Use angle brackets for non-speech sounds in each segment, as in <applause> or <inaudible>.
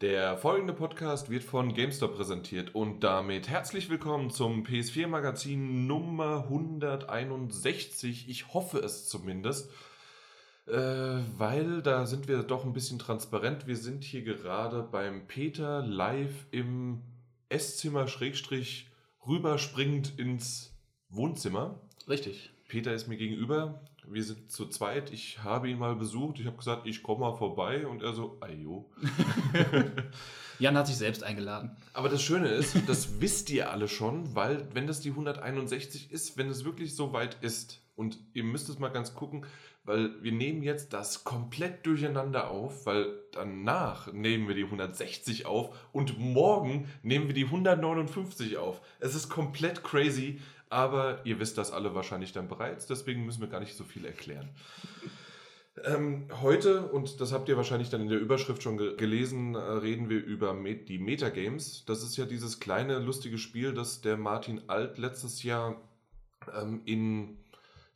Der folgende Podcast wird von GameStop präsentiert und damit herzlich willkommen zum PS4 Magazin Nummer 161. Ich hoffe es zumindest, äh, weil da sind wir doch ein bisschen transparent. Wir sind hier gerade beim Peter live im Esszimmer Schrägstrich rüberspringend ins Wohnzimmer. Richtig. Peter ist mir gegenüber. Wir sind zu zweit. Ich habe ihn mal besucht. Ich habe gesagt, ich komme mal vorbei. Und er so, ayo. <laughs> Jan hat sich selbst eingeladen. Aber das Schöne ist, das <laughs> wisst ihr alle schon, weil wenn das die 161 ist, wenn es wirklich so weit ist, und ihr müsst es mal ganz gucken, weil wir nehmen jetzt das komplett durcheinander auf, weil danach nehmen wir die 160 auf und morgen nehmen wir die 159 auf. Es ist komplett crazy, aber ihr wisst das alle wahrscheinlich dann bereits, deswegen müssen wir gar nicht so viel erklären. Ähm, heute, und das habt ihr wahrscheinlich dann in der Überschrift schon ge gelesen, äh, reden wir über Met die Metagames. Das ist ja dieses kleine, lustige Spiel, das der Martin Alt letztes Jahr ähm, in,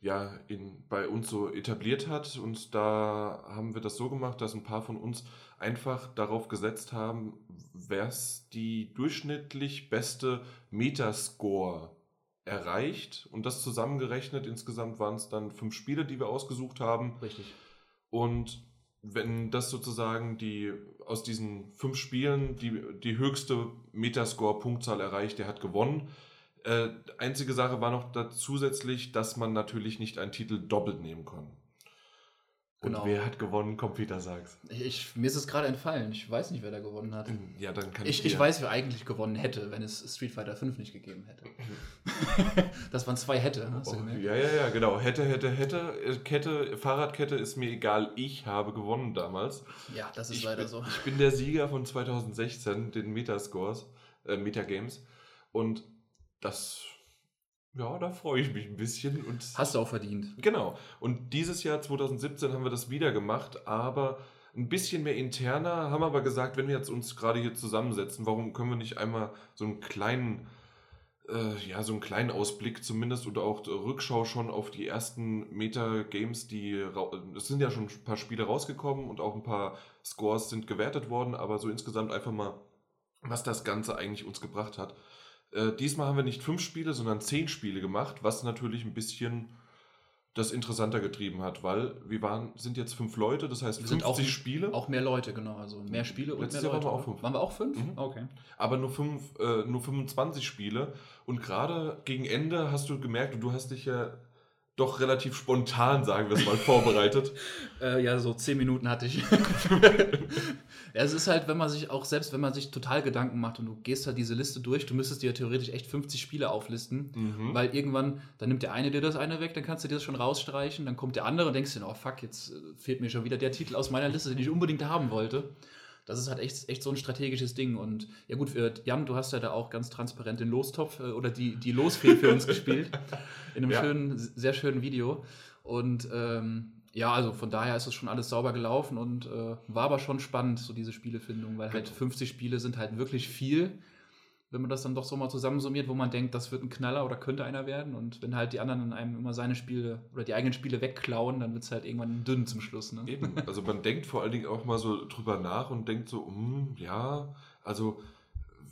ja, in, bei uns so etabliert hat. Und da haben wir das so gemacht, dass ein paar von uns einfach darauf gesetzt haben, wer die durchschnittlich beste Metascore erreicht und das zusammengerechnet. Insgesamt waren es dann fünf Spiele, die wir ausgesucht haben. Richtig. Und wenn das sozusagen die aus diesen fünf Spielen die, die höchste Metascore-Punktzahl erreicht, der hat gewonnen. Äh, einzige Sache war noch da zusätzlich, dass man natürlich nicht einen Titel doppelt nehmen kann. Genau. Und wer hat gewonnen? Komm, Peter, sag's. Ich, ich, mir ist es gerade entfallen. Ich weiß nicht, wer da gewonnen hat. Ja, dann kann ich. Ich, ich weiß, wer eigentlich gewonnen hätte, wenn es Street Fighter 5 nicht gegeben hätte. <laughs> das waren zwei hätte. Hast Oh, ja, ja, ja, genau. Hätte, hätte, hätte. Äh, Kette, Fahrradkette ist mir egal. Ich habe gewonnen damals. Ja, das ist ich leider bin, so. Ich bin der Sieger von 2016, den Metascores, äh, Metagames. Und das, ja, da freue ich mich ein bisschen. Und Hast du auch verdient. Genau. Und dieses Jahr 2017 haben wir das wieder gemacht, aber ein bisschen mehr interner, haben aber gesagt, wenn wir jetzt uns gerade hier zusammensetzen, warum können wir nicht einmal so einen kleinen, äh, ja, so einen kleinen Ausblick zumindest oder auch Rückschau schon auf die ersten Meta-Games, die, es sind ja schon ein paar Spiele rausgekommen und auch ein paar Scores sind gewertet worden, aber so insgesamt einfach mal, was das Ganze eigentlich uns gebracht hat. Äh, diesmal haben wir nicht fünf Spiele, sondern zehn Spiele gemacht, was natürlich ein bisschen das interessanter getrieben hat, weil wir waren, sind jetzt fünf Leute, das heißt Wir 50 sind auch- Spiele, Auch mehr Leute, genau. Also mehr Spiele und Letztes mehr Jahr waren Leute. wir auch fünf. Waren wir auch fünf? Mhm. Okay. aber nur, fünf, äh, nur 25 Spiele. Und gerade gegen Ende hast du gemerkt, und du hast dich ja doch relativ spontan, sagen wir es mal, vorbereitet. <laughs> Äh, ja, so zehn Minuten hatte ich. <laughs> ja, es ist halt, wenn man sich auch, selbst wenn man sich total Gedanken macht und du gehst halt diese Liste durch, du müsstest dir theoretisch echt 50 Spiele auflisten, Mhm. weil irgendwann, dann nimmt der eine dir das eine weg, dann kannst du dir das schon rausstreichen, dann kommt der andere und denkst dir, oh fuck, jetzt äh, fehlt mir schon wieder der Titel aus meiner Liste, den ich unbedingt haben wollte. Das ist halt echt, echt so ein strategisches Ding. Und ja gut, äh, Jan, du hast ja da auch ganz transparent den Lostopf äh, oder die, die Losfee für uns gespielt. In einem <laughs> Ja. schönen, sehr schönen Video. Und ähm, ja, also von daher ist es schon alles sauber gelaufen und äh, war aber schon spannend, so diese Spielefindung, weil halt Genau. 50 Spiele sind halt wirklich viel, wenn man das dann doch so mal zusammensummiert, wo man denkt, das wird ein Knaller oder könnte einer werden. Und wenn halt die anderen in einem immer seine Spiele oder die eigenen Spiele wegklauen, dann wird es halt irgendwann dünn zum Schluss. Ne? Eben, also man denkt vor allen Dingen auch mal so drüber nach und denkt so, hm, ja, also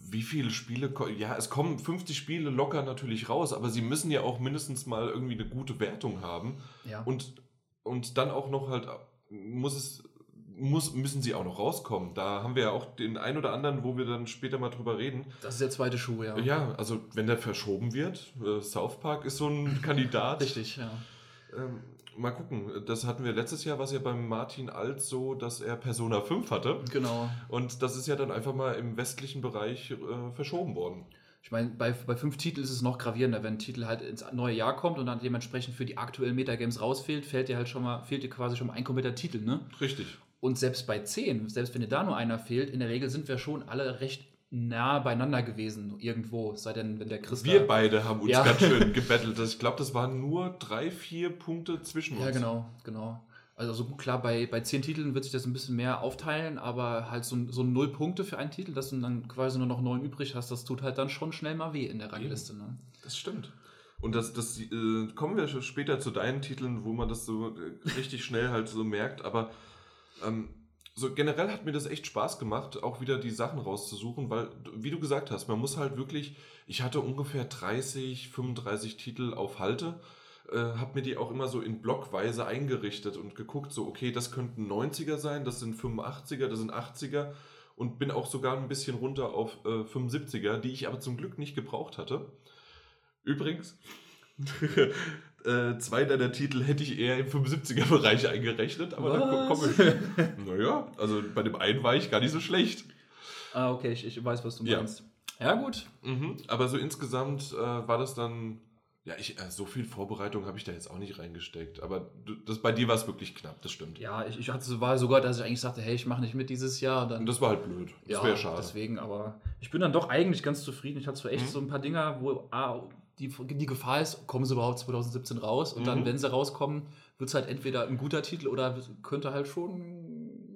wie viele Spiele, ja, es kommen 50 Spiele locker natürlich raus, aber sie müssen ja auch mindestens mal irgendwie eine gute Wertung haben. Ja. Und, und dann auch noch halt, muss es, muss, müssen sie auch noch rauskommen. Da haben wir ja auch den ein oder anderen, wo wir dann später mal drüber reden. das ist der zweite Schuh, ja. Ja, also wenn der verschoben wird, äh, South Park ist so ein <laughs> Kandidat. Richtig, ja. Ähm, mal gucken, das hatten wir letztes Jahr, was ja beim Martin Alt so, dass er Persona 5 hatte. Genau. Und das ist ja dann einfach mal im westlichen Bereich äh, verschoben worden. Ich meine, bei, bei fünf Titeln ist es noch gravierender, wenn ein Titel halt ins neue Jahr kommt und dann dementsprechend für die aktuellen Metagames rausfehlt, fehlt dir halt schon mal, fehlt dir quasi schon mal ein kompletter Titel, ne? Richtig. Und selbst bei 10, selbst wenn dir da nur einer fehlt, in der Regel sind wir schon alle recht nah beieinander gewesen, irgendwo. Sei denn, wenn der Christa. Wir beide haben uns Ja. ganz schön <laughs> gebettelt. Ich glaube, das waren nur drei, vier Punkte zwischen uns. Ja, genau, genau. Also so gut, klar, bei, bei 10 Titeln wird sich das ein bisschen mehr aufteilen, aber halt so, so null Punkte für einen Titel, dass du dann quasi nur noch neun übrig hast, das tut halt dann schon schnell mal weh in der Rangliste. Ne? Das stimmt. Und das, das äh, kommen wir später zu deinen Titeln, wo man das so äh, richtig schnell halt so merkt. Aber ähm, so generell hat mir das echt Spaß gemacht, auch wieder die Sachen rauszusuchen, weil, wie du gesagt hast, man muss halt wirklich, ich hatte ungefähr 30, 35 Titel auf Halte, äh, habe mir die auch immer so in Blockweise eingerichtet und geguckt, so, okay, das könnten 90er sein, das sind 85er, das sind 80er und bin auch sogar ein bisschen runter auf äh, 75er, die ich aber zum Glück nicht gebraucht hatte. Übrigens, <laughs> äh, zwei deiner Titel hätte ich eher im 75er-Bereich eingerechnet, aber da komme ich. <laughs> Naja, also bei dem einen war ich gar nicht so schlecht. Ah, okay, ich, ich weiß, was du meinst. Ja, ja gut. Mhm, aber so insgesamt äh, war das dann. Ja, ich, äh, so viel Vorbereitung habe ich da jetzt auch nicht reingesteckt. Aber du, das, bei dir war es wirklich knapp, das stimmt. Ja, ich, ich hatte, war sogar, dass ich eigentlich sagte, hey, ich mache nicht mit dieses Jahr. Dann, Und das war halt blöd. Das ja, wäre schade. deswegen, aber ich bin dann doch eigentlich ganz zufrieden. Ich hatte so echt Mhm. so ein paar Dinger, wo ah, die, die Gefahr ist, kommen sie überhaupt 2017 raus? Und Mhm. dann, wenn sie rauskommen, wird es halt entweder ein guter Titel oder könnte halt schon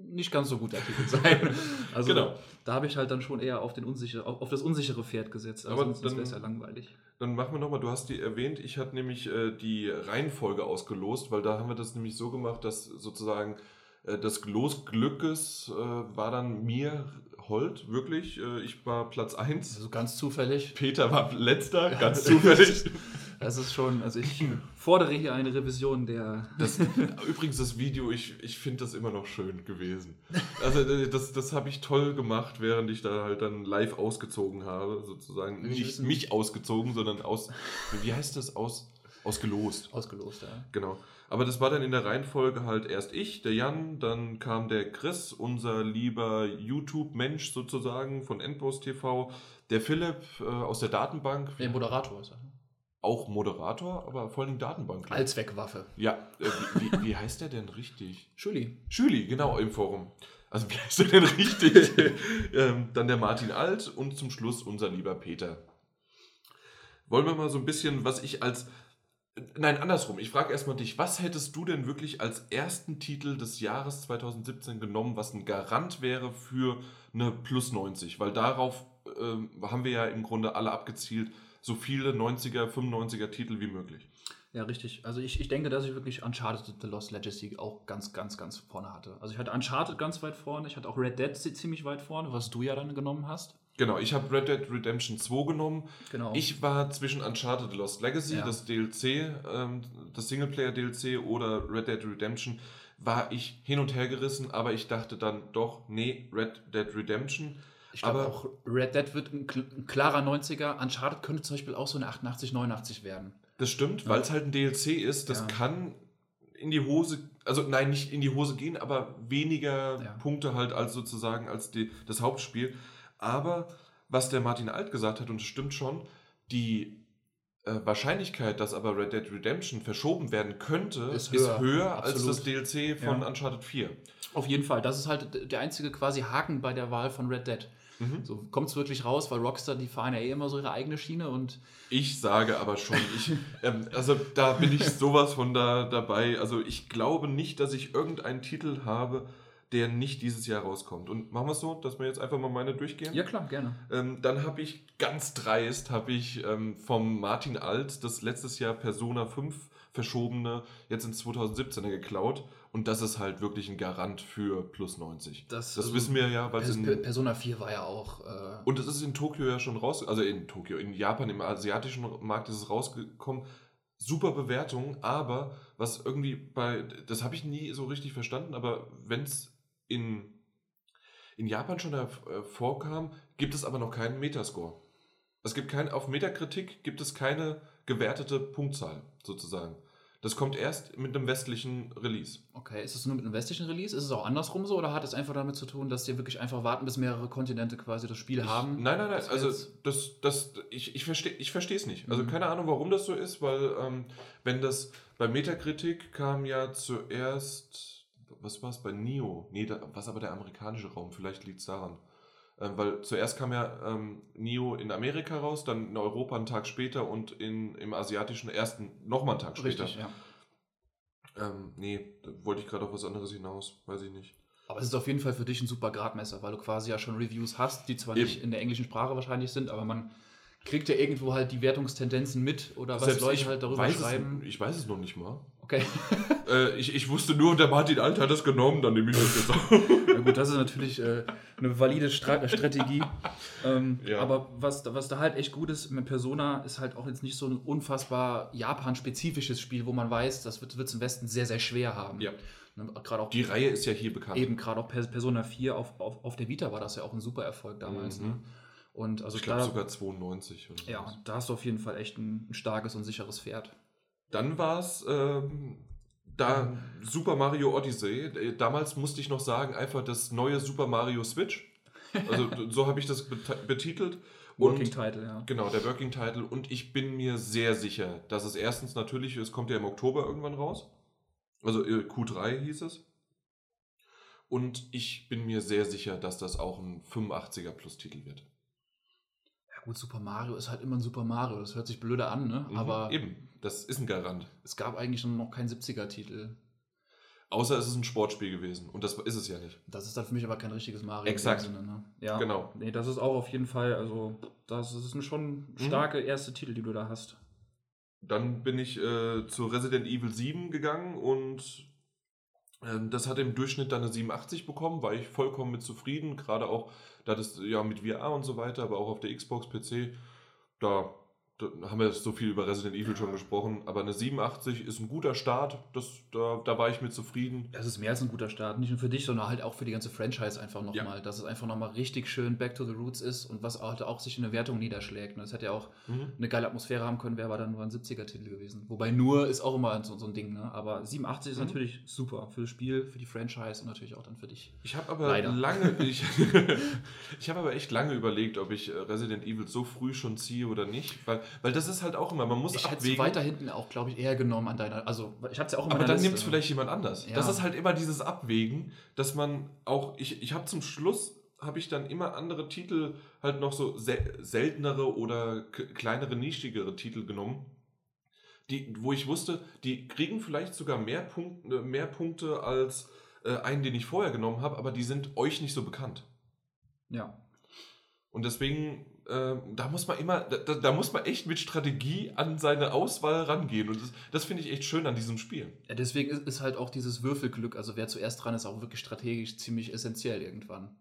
nicht ganz so guter Titel <laughs> sein. Also Genau. da habe ich halt dann schon eher auf, den unsicher, auf, das unsichere Pferd gesetzt. Also Aber sonst wäre es ja langweilig. Dann machen wir nochmal, du hast die erwähnt, ich hatte nämlich äh, die Reihenfolge ausgelost, weil da haben wir das nämlich so gemacht, dass sozusagen äh, das Los Glückes äh, war dann mir Holt, wirklich. Äh, ich war Platz 1. Also ganz zufällig. Peter war letzter, ganz zufällig. <laughs> Das ist schon, also ich fordere hier eine Revision der. <laughs> Das, übrigens, das Video, ich, ich finde das immer noch schön gewesen. Also, äh, das, das habe ich toll gemacht, während ich da halt dann live ausgezogen habe, sozusagen. Nicht mich ausgezogen, sondern aus, wie heißt das? Aus, ausgelost. Ausgelost, ja. Genau. Aber das war dann in der Reihenfolge halt erst ich, der Jan, dann kam der Chris, unser lieber YouTube-Mensch sozusagen von Endboss TV, der Philipp äh, aus der Datenbank, Der Moderator ist er. auch Moderator, aber vor allem Datenbank. Allzweckwaffe. Ja, äh, wie, wie, heißt der denn richtig? Schuli. Schüli, genau, im Forum. Also wie heißt der denn richtig? <laughs> ähm, dann der Martin Alt und zum Schluss unser lieber Peter. Wollen wir mal so ein bisschen, was ich als... Nein, andersrum. Ich frage erstmal dich, was hättest du denn wirklich als ersten Titel des Jahres 2017 genommen, was ein Garant wäre für eine Plus 90? Weil darauf ähm, haben wir ja im Grunde alle abgezielt, so viele 90er, 95er Titel wie möglich. Ja, richtig. Also ich, ich denke, dass ich wirklich Uncharted The Lost Legacy auch ganz, ganz, ganz vorne hatte. Also ich hatte Uncharted ganz weit vorne, ich hatte auch Red Dead zi- ziemlich weit vorne, was du ja dann genommen hast. Genau, ich habe Red Dead Redemption 2 genommen. Genau. Ich war zwischen Uncharted The Lost Legacy, Ja. das DLC, ähm, das Singleplayer-DLC oder Red Dead Redemption, war ich hin und her gerissen, aber ich dachte dann doch, nee, Red Dead Redemption. ich glaube aber- auch, Red Dead wird ein, ein klarer 90er. Uncharted könnte zum Beispiel auch so eine 88, 89 werden. Das stimmt, Ja. weil es halt ein DLC ist, das Ja. kann in die Hose, also nein, nicht in die Hose gehen, aber weniger. Punkte halt als sozusagen als die, das Hauptspiel. Aber was der Martin Alt gesagt hat, und es stimmt schon, die äh, Wahrscheinlichkeit, dass aber Red Dead Redemption verschoben werden könnte, Ist ist höher. höher, als das DLC von Ja. Uncharted 4. Auf jeden Fall. Das ist halt der einzige quasi Haken bei der Wahl von Red Dead. Mhm. So kommt es wirklich raus, weil Rockstar, die fahren ja eh immer so ihre eigene Schiene und Ich sage aber schon, ich, <laughs> ähm, also da bin ich sowas von da dabei. Also ich glaube nicht, dass ich irgendeinen Titel habe, der nicht dieses Jahr rauskommt. Und machen wir es so, dass wir jetzt einfach mal meine durchgehen. ja klar, gerne. Ähm, dann habe ich ganz dreist, habe ich ähm, vom Martin Alt das letztes Jahr Persona 5 verschobene jetzt ins 2017er geklaut. Und das ist halt wirklich ein Garant für plus 90. Das, Das also, wissen wir ja, weil Pers Per- in, Persona 4 war ja auch. Äh, und es ist in Tokio ja schon raus, also in Tokio, in Japan, im asiatischen Markt ist es rausgekommen. Super Bewertung, aber was irgendwie bei, das habe ich nie so richtig verstanden, aber wenn es in, in Japan schon hervorkam, gibt es aber noch keinen Metascore. Es gibt kein, auf Metakritik gibt es keine gewertete Punktzahl sozusagen. Das kommt erst mit einem westlichen Release. okay, ist es nur mit einem westlichen Release? Ist es auch andersrum so oder hat es einfach damit zu tun, dass die wirklich einfach warten, bis mehrere Kontinente quasi das Spiel haben? Nein, nein, nein. Also das, das, ich, ich verstehe ich verstehe es nicht. Also Mhm. keine Ahnung, warum das so ist, weil ähm, wenn das bei Metakritik kam ja zuerst, was war es bei Nio? Nee, da, was aber der amerikanische Raum, vielleicht liegt es daran. Ähm, weil zuerst kam ja ähm, Nio in Amerika raus, dann in Europa einen Tag später und in, im asiatischen ersten nochmal einen Tag später. Richtig, ja. Ähm, nee, da wollte ich gerade auf was anderes hinaus, weiß ich nicht. Aber es ist auf jeden Fall für dich ein super Gradmesser, weil du quasi ja schon Reviews hast, die zwar Eben. nicht in der englischen Sprache wahrscheinlich sind, aber man kriegt er irgendwo halt die Wertungstendenzen mit oder was Selbst Leute ich halt darüber schreiben? Es, ich weiß es noch nicht mal. Okay. <laughs> Äh, ich, ich wusste nur, der Martin Alt hat es genommen, dann nehme ich das jetzt auch. <laughs> Ja gut, das ist natürlich äh, eine valide Stra Strategie. ähm, Ja. Aber was, da- was da halt echt gut ist mit Persona, ist halt auch jetzt nicht so ein unfassbar Japan-spezifisches Spiel, wo man weiß, das wird es im Westen sehr, sehr schwer haben. Ja. Ne, Gerade auch Die Reihe ist ja hier bekannt. eben gerade auch Pers- Persona 4 auf, auf, auf der Vita war das ja auch ein super Erfolg damals. Mhm. Ne? Und also ich glaube sogar 92 oder ja, sowas. da hast du auf jeden Fall echt ein, ein starkes und sicheres Pferd. Dann war es ähm, da Super Mario Odyssey. Äh, Damals musste ich noch sagen, einfach das neue Super Mario Switch. Also so habe ich das beti- betitelt. Working Und Title, ja. genau, der Working Title. Und ich bin mir sehr sicher, dass es erstens natürlich, es kommt ja im Oktober irgendwann raus. Also äh, Q3 hieß es. Und ich bin mir sehr sicher, dass das auch ein 85er Plus Titel wird. Ja gut, Super Mario ist halt immer ein Super Mario. Das hört sich blöder an, ne? Mhm, Aber eben, das ist ein Garant. es gab eigentlich noch keinen 70er-Titel. Außer es ist ein Sportspiel gewesen. Und das ist es ja nicht. Das ist dann für mich aber kein richtiges Mario. Exakt. Sinne, ne? Ja, Genau. Nee, das ist auch auf jeden Fall, also, das ist ein schon starke erste Titel, die du da hast. Dann bin ich äh, zu Resident Evil 7 gegangen und ähm, das hat im Durchschnitt dann eine 87 bekommen, war ich vollkommen mit zufrieden, gerade auch, da das ja mit VR und so weiter, aber auch auf der Xbox PC, da haben wir so viel über Resident Evil schon gesprochen, aber eine 87 ist ein guter Start, das, da, da war ich mit zufrieden. Das ist mehr als ein guter Start. Nicht nur für dich, sondern halt auch für die ganze Franchise einfach nochmal. Ja. Dass es einfach nochmal richtig schön Back to the Roots ist und was halt auch sich in der Wertung niederschlägt. Das hätte ja auch Mhm. eine geile Atmosphäre haben können, wäre aber dann nur ein 70er-Titel gewesen. Wobei nur ist auch immer so, so ein Ding, ne? Aber 87 ist Mhm. natürlich super für das Spiel, für die Franchise und natürlich auch dann für dich. Ich habe aber Leider. lange, <laughs> ich, <laughs> ich habe aber echt lange überlegt, ob ich äh, Resident Evil so früh schon ziehe oder nicht, weil, weil das ist halt auch immer, man muss Ich abwägen. weiter hinten auch, glaube ich, eher genommen an deiner. Also, ich hatte es ja auch in Aber dann nimmt es vielleicht jemand anders. Ja. Das ist halt immer dieses Abwägen, dass man auch, ich, ich habe zum Schluss, habe ich dann immer andere Titel, halt noch so sel seltenere oder kleinere, nischigere Titel genommen, die, wo ich wusste, die kriegen vielleicht sogar mehr, Punkt, äh, mehr Punkte als äh, einen, den ich vorher genommen habe, aber die sind euch nicht so bekannt. Ja. Und deswegen, äh, da muss man immer, da, da muss man echt mit Strategie an seine Auswahl rangehen. Und das, das finde ich echt schön an diesem Spiel. ja. Deswegen ist, ist halt auch dieses Würfelglück, also wer zuerst dran ist, auch wirklich strategisch ziemlich essentiell irgendwann.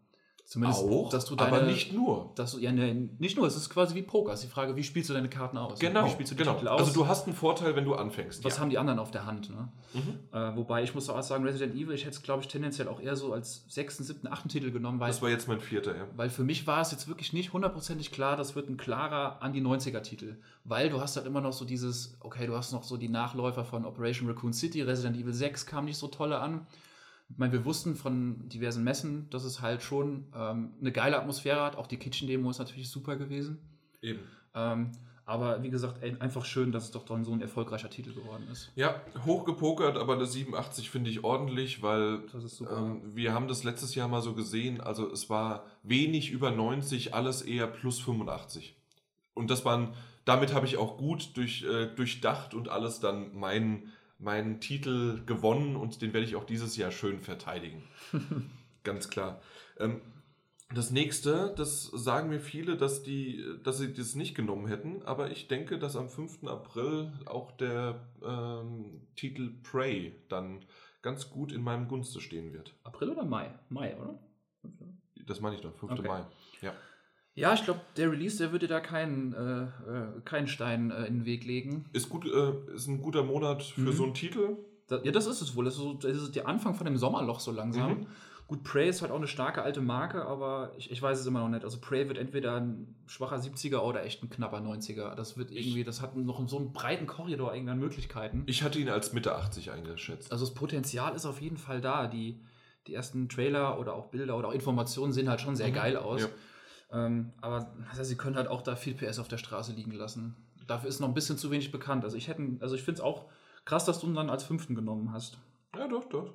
Zumindest, dass du deine, aber nicht nur. Dass du, ja, ne, nicht nur, es ist quasi wie Poker. Es ist die Frage, wie spielst du deine Karten aus? Genau, Wie spielst du die genau. Titel aus? Also du hast einen Vorteil, wenn du anfängst. was ja. haben die anderen auf der Hand? Ne? Mhm. Äh, wobei ich muss auch sagen, Resident Evil, ich hätte es, glaube ich, tendenziell auch eher so als sechsten, siebten, achten Titel genommen, weil, Das war jetzt mein vierter, ja. weil für mich war es jetzt wirklich nicht hundertprozentig klar, das wird ein klarer an die 90er-Titel. Weil du hast halt immer noch so dieses, okay, du hast noch so die Nachläufer von Operation Raccoon City, Resident Evil 6 kam nicht so tolle an. Ich meine, wir wussten von diversen Messen, dass es halt schon ähm, eine geile Atmosphäre hat. Auch die Kitchen-Demo ist natürlich super gewesen. Eben. Ähm, aber wie gesagt, ey, einfach schön, dass es doch dann so ein erfolgreicher Titel geworden ist. Ja, hochgepokert, aber eine 87 finde ich ordentlich, weil ähm, wir haben das letztes Jahr mal so gesehen. Also es war wenig über 90, alles eher plus 85. Und das waren, damit habe ich auch gut durch, äh, durchdacht und alles dann meinen meinen Titel gewonnen und den werde ich auch dieses Jahr schön verteidigen. <laughs> Ganz klar. Ähm, das nächste, das sagen mir viele, dass, die, dass sie das nicht genommen hätten, aber ich denke, dass am 5. April auch der ähm, Titel Prey dann ganz gut in meinem Gunste stehen wird. April oder Mai? Mai, oder? Das meine ich doch, 5. Okay. Mai. Ja. Ja, ich glaube, der Release, der würde da keinen, äh, äh, keinen Stein äh, in den Weg legen. Ist, gut, äh, ist ein guter Monat für Mhm. so einen Titel. Da, ja, das ist es wohl. Das ist, so, das ist der Anfang von dem Sommerloch so langsam. Mhm. Gut, Prey ist halt auch eine starke alte Marke, aber ich, ich weiß es immer noch nicht. Also Prey wird entweder ein schwacher 70er oder echt ein knapper 90er. Das wird irgendwie, das hat noch so einen breiten Korridor irgendwie an Möglichkeiten. Ich hatte ihn als Mitte 80 eingeschätzt. Also das Potenzial ist auf jeden Fall da. Die, die ersten Trailer oder auch Bilder oder auch Informationen sehen halt schon sehr Mhm. geil aus. Ja. Ähm, aber also sie können halt auch da viel PS auf der Straße liegen lassen. Dafür ist noch ein bisschen zu wenig bekannt. Also ich hätte, also ich finde es auch krass, dass du ihn dann als fünften genommen hast. Ja, doch, doch.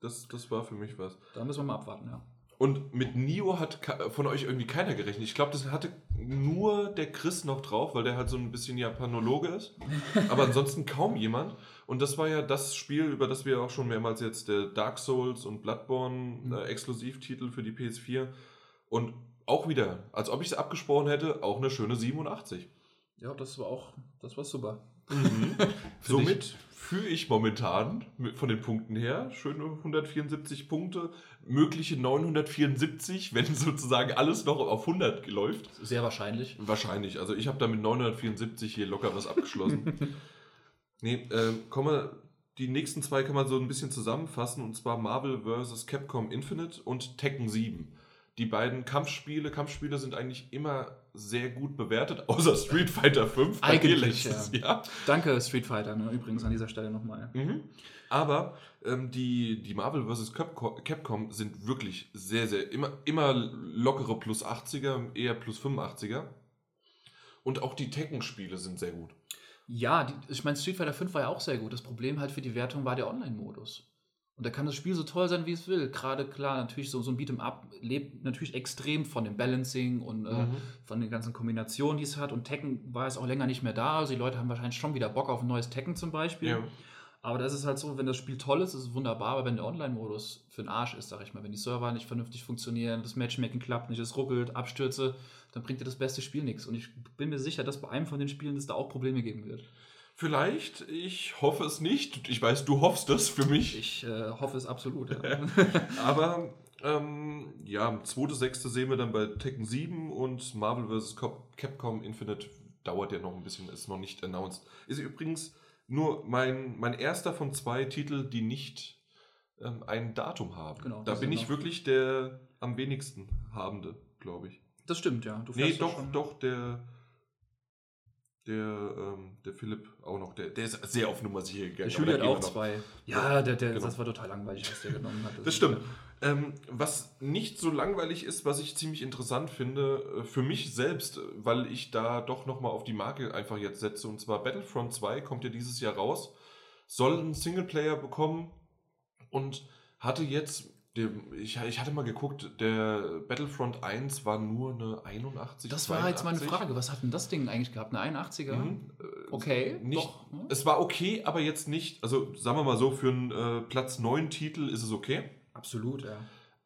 Das, das war für mich was. Da müssen wir mal abwarten, ja. Und mit Nio hat von euch irgendwie keiner gerechnet. Ich glaube, das hatte nur der Chris noch drauf, weil der halt so ein bisschen Japanologe ist. <laughs> Aber ansonsten kaum jemand. Und das war ja das Spiel, über das wir auch schon mehrmals jetzt der Dark Souls und Bloodborne Mhm. äh, Exklusivtitel für die PS4. Und auch wieder, als ob ich es abgesprochen hätte, auch eine schöne 87. Ja, das war auch, das war super. <laughs> Somit führe ich momentan von den Punkten her schöne 174 Punkte, mögliche 974, wenn <laughs> sozusagen alles noch auf 100 läuft. Sehr wahrscheinlich. Wahrscheinlich. Also ich habe da mit 974 hier locker was abgeschlossen. <laughs> nee, äh, kommen wir, die nächsten zwei kann man so ein bisschen zusammenfassen und zwar Marvel vs. Capcom Infinite und Tekken 7. Die beiden Kampfspiele, Kampfspiele sind eigentlich immer sehr gut bewertet, <laughs> außer Street Fighter 5. bei dir Eigentlich, letztes ja. Jahr. Danke, Street Fighter, ne? übrigens an dieser Stelle nochmal. Mhm. Aber ähm, die, die Marvel vs. Capcom, Capcom sind wirklich sehr, sehr, immer, immer lockere plus 80er, eher plus 85er. Und auch die Tekken-Spiele sind sehr gut. Ja, die, ich meine, Street Fighter 5 war ja auch sehr gut. Das Problem halt für die Wertung war der Online-Modus. Und da kann das Spiel so toll sein, wie es will. Gerade klar, natürlich so, so ein Beat'em Up lebt natürlich extrem von dem Balancing und äh, Mhm. von den ganzen Kombinationen, die es hat. Und Tekken war jetzt auch länger nicht mehr da. Also die Leute haben wahrscheinlich schon wieder Bock auf ein neues Tekken zum Beispiel. Ja. Aber das ist halt so, wenn das Spiel toll ist, ist es wunderbar, aber wenn der Online-Modus für den Arsch ist, sag ich mal, wenn die Server nicht vernünftig funktionieren, das Matchmaking klappt nicht, es ruckelt, Abstürze, dann bringt dir das beste Spiel nichts. Und ich bin mir sicher, dass bei einem von den Spielen es da auch Probleme geben wird. Vielleicht, ich hoffe es nicht. Ich weiß, du hoffst es für mich. Ich äh, hoffe es absolut. Ja. <laughs> Aber ähm, ja, zweite, sechste sehen wir dann bei Tekken 7 und Marvel vs. Cap- Capcom Infinite dauert ja noch ein bisschen, ist noch nicht announced. Ist übrigens nur mein, mein erster von zwei Titeln, die nicht ähm, ein Datum haben. Genau, da das bin ich wirklich der am wenigsten habende, glaube ich. Das stimmt, ja. Du Nee, doch, doch, der. Der, ähm, der Philipp auch noch, der, der ist sehr auf Nummer sicher gegangen. Der da hat auch zwei. Ja, der, der, Genau. das war total langweilig, was der genommen hat. Das stimmt. Ähm, was nicht so langweilig ist, was ich ziemlich interessant finde, äh, für mich selbst, weil ich da doch nochmal auf die Marke einfach jetzt setze, und zwar Battlefront 2 kommt ja dieses Jahr raus, soll einen Singleplayer bekommen und hatte jetzt, ich, ich hatte mal geguckt, der Battlefront 1 war nur eine 81. Das war jetzt meine 82. Frage. Was hat denn das Ding eigentlich gehabt? Eine 81er? Mhm. Äh, Okay, Nicht, doch, ne? Es war okay, aber jetzt nicht, also sagen wir mal so, für einen äh, Platz 9 Titel ist es okay. Absolut, ja.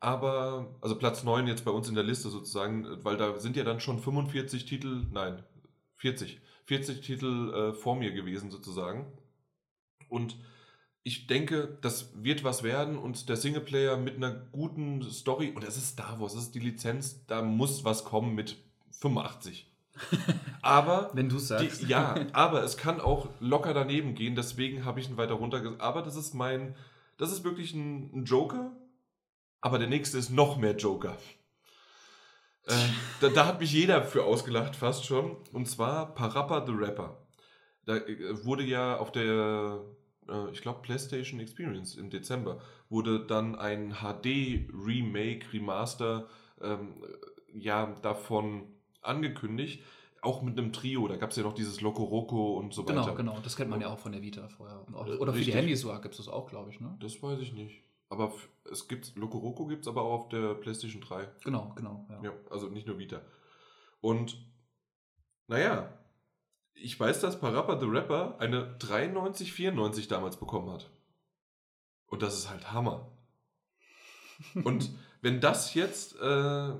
Aber, also Platz 9 jetzt bei uns in der Liste sozusagen, weil da sind ja dann schon 45 Titel, nein, 40, 40 Titel äh, vor mir gewesen sozusagen. Und ich denke, das wird was werden und der Singleplayer mit einer guten Story, und es ist Star Wars, das ist die Lizenz, da muss was kommen mit 85. <laughs> Aber Wenn du sagst. die, ja, <laughs> aber es kann auch locker daneben gehen, deswegen habe ich ihn weiter runter. Aber das ist mein, das ist wirklich ein, ein Joker, aber der nächste ist noch mehr Joker. Äh, da, da hat mich jeder für ausgelacht, fast schon. Und zwar Parappa the Rapper. Da äh, wurde ja auf der, äh, ich glaube, PlayStation Experience im Dezember, wurde dann ein HD-Remake, Remaster, ähm, ja, davon angekündigt. Auch mit einem Trio, da gab es ja noch dieses Loco Roco und so Genau, weiter. genau. Das kennt man ja auch von der Vita vorher. Auch, oder für Richtig. die Handys sogar gibt es das auch, glaube ich, ne? Das weiß ich nicht. Aber es gibt Loco Roco gibt es aber auch auf der PlayStation 3. Genau, genau. Ja. Ja, also nicht nur Vita. Und naja, ich weiß, dass Parappa the Rapper eine 9394 damals bekommen hat. Und das ist halt Hammer. <laughs> Und wenn das jetzt, äh,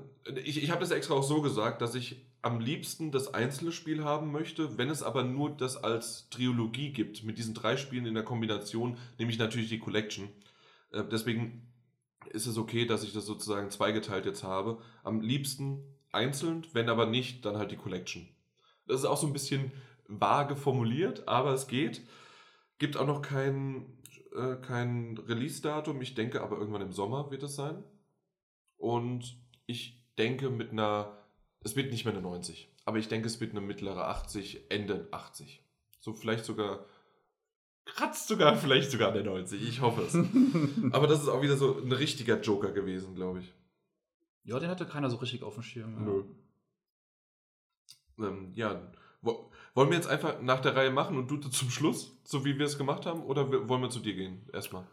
ich, ich habe das extra auch so gesagt, dass ich am liebsten das einzelne Spiel haben möchte, wenn es aber nur das als Trilogie gibt, mit diesen drei Spielen in der Kombination, nehme ich natürlich die Collection. Äh, deswegen ist es okay, dass ich das sozusagen zweigeteilt jetzt habe. Am liebsten einzeln, wenn aber nicht, dann halt die Collection. Das ist auch so ein bisschen vage formuliert, aber es geht. Gibt auch noch kein, äh, kein Release-Datum. Ich denke aber irgendwann im Sommer wird es sein. Und ich denke mit einer, es wird nicht mehr eine 90, aber ich denke, es wird eine mittlere 80, Ende 80. So vielleicht sogar, kratzt sogar, <laughs> vielleicht sogar an der 90. Ich hoffe es. <laughs> aber das ist auch wieder so ein richtiger Joker gewesen, glaube ich. ja, den hatte keiner so richtig auf dem Schirm. Ja. Nö. Ähm, ja, wo, wollen wir jetzt einfach nach der Reihe machen und du zum Schluss, so wie wir es gemacht haben, oder wollen wir zu dir gehen erstmal?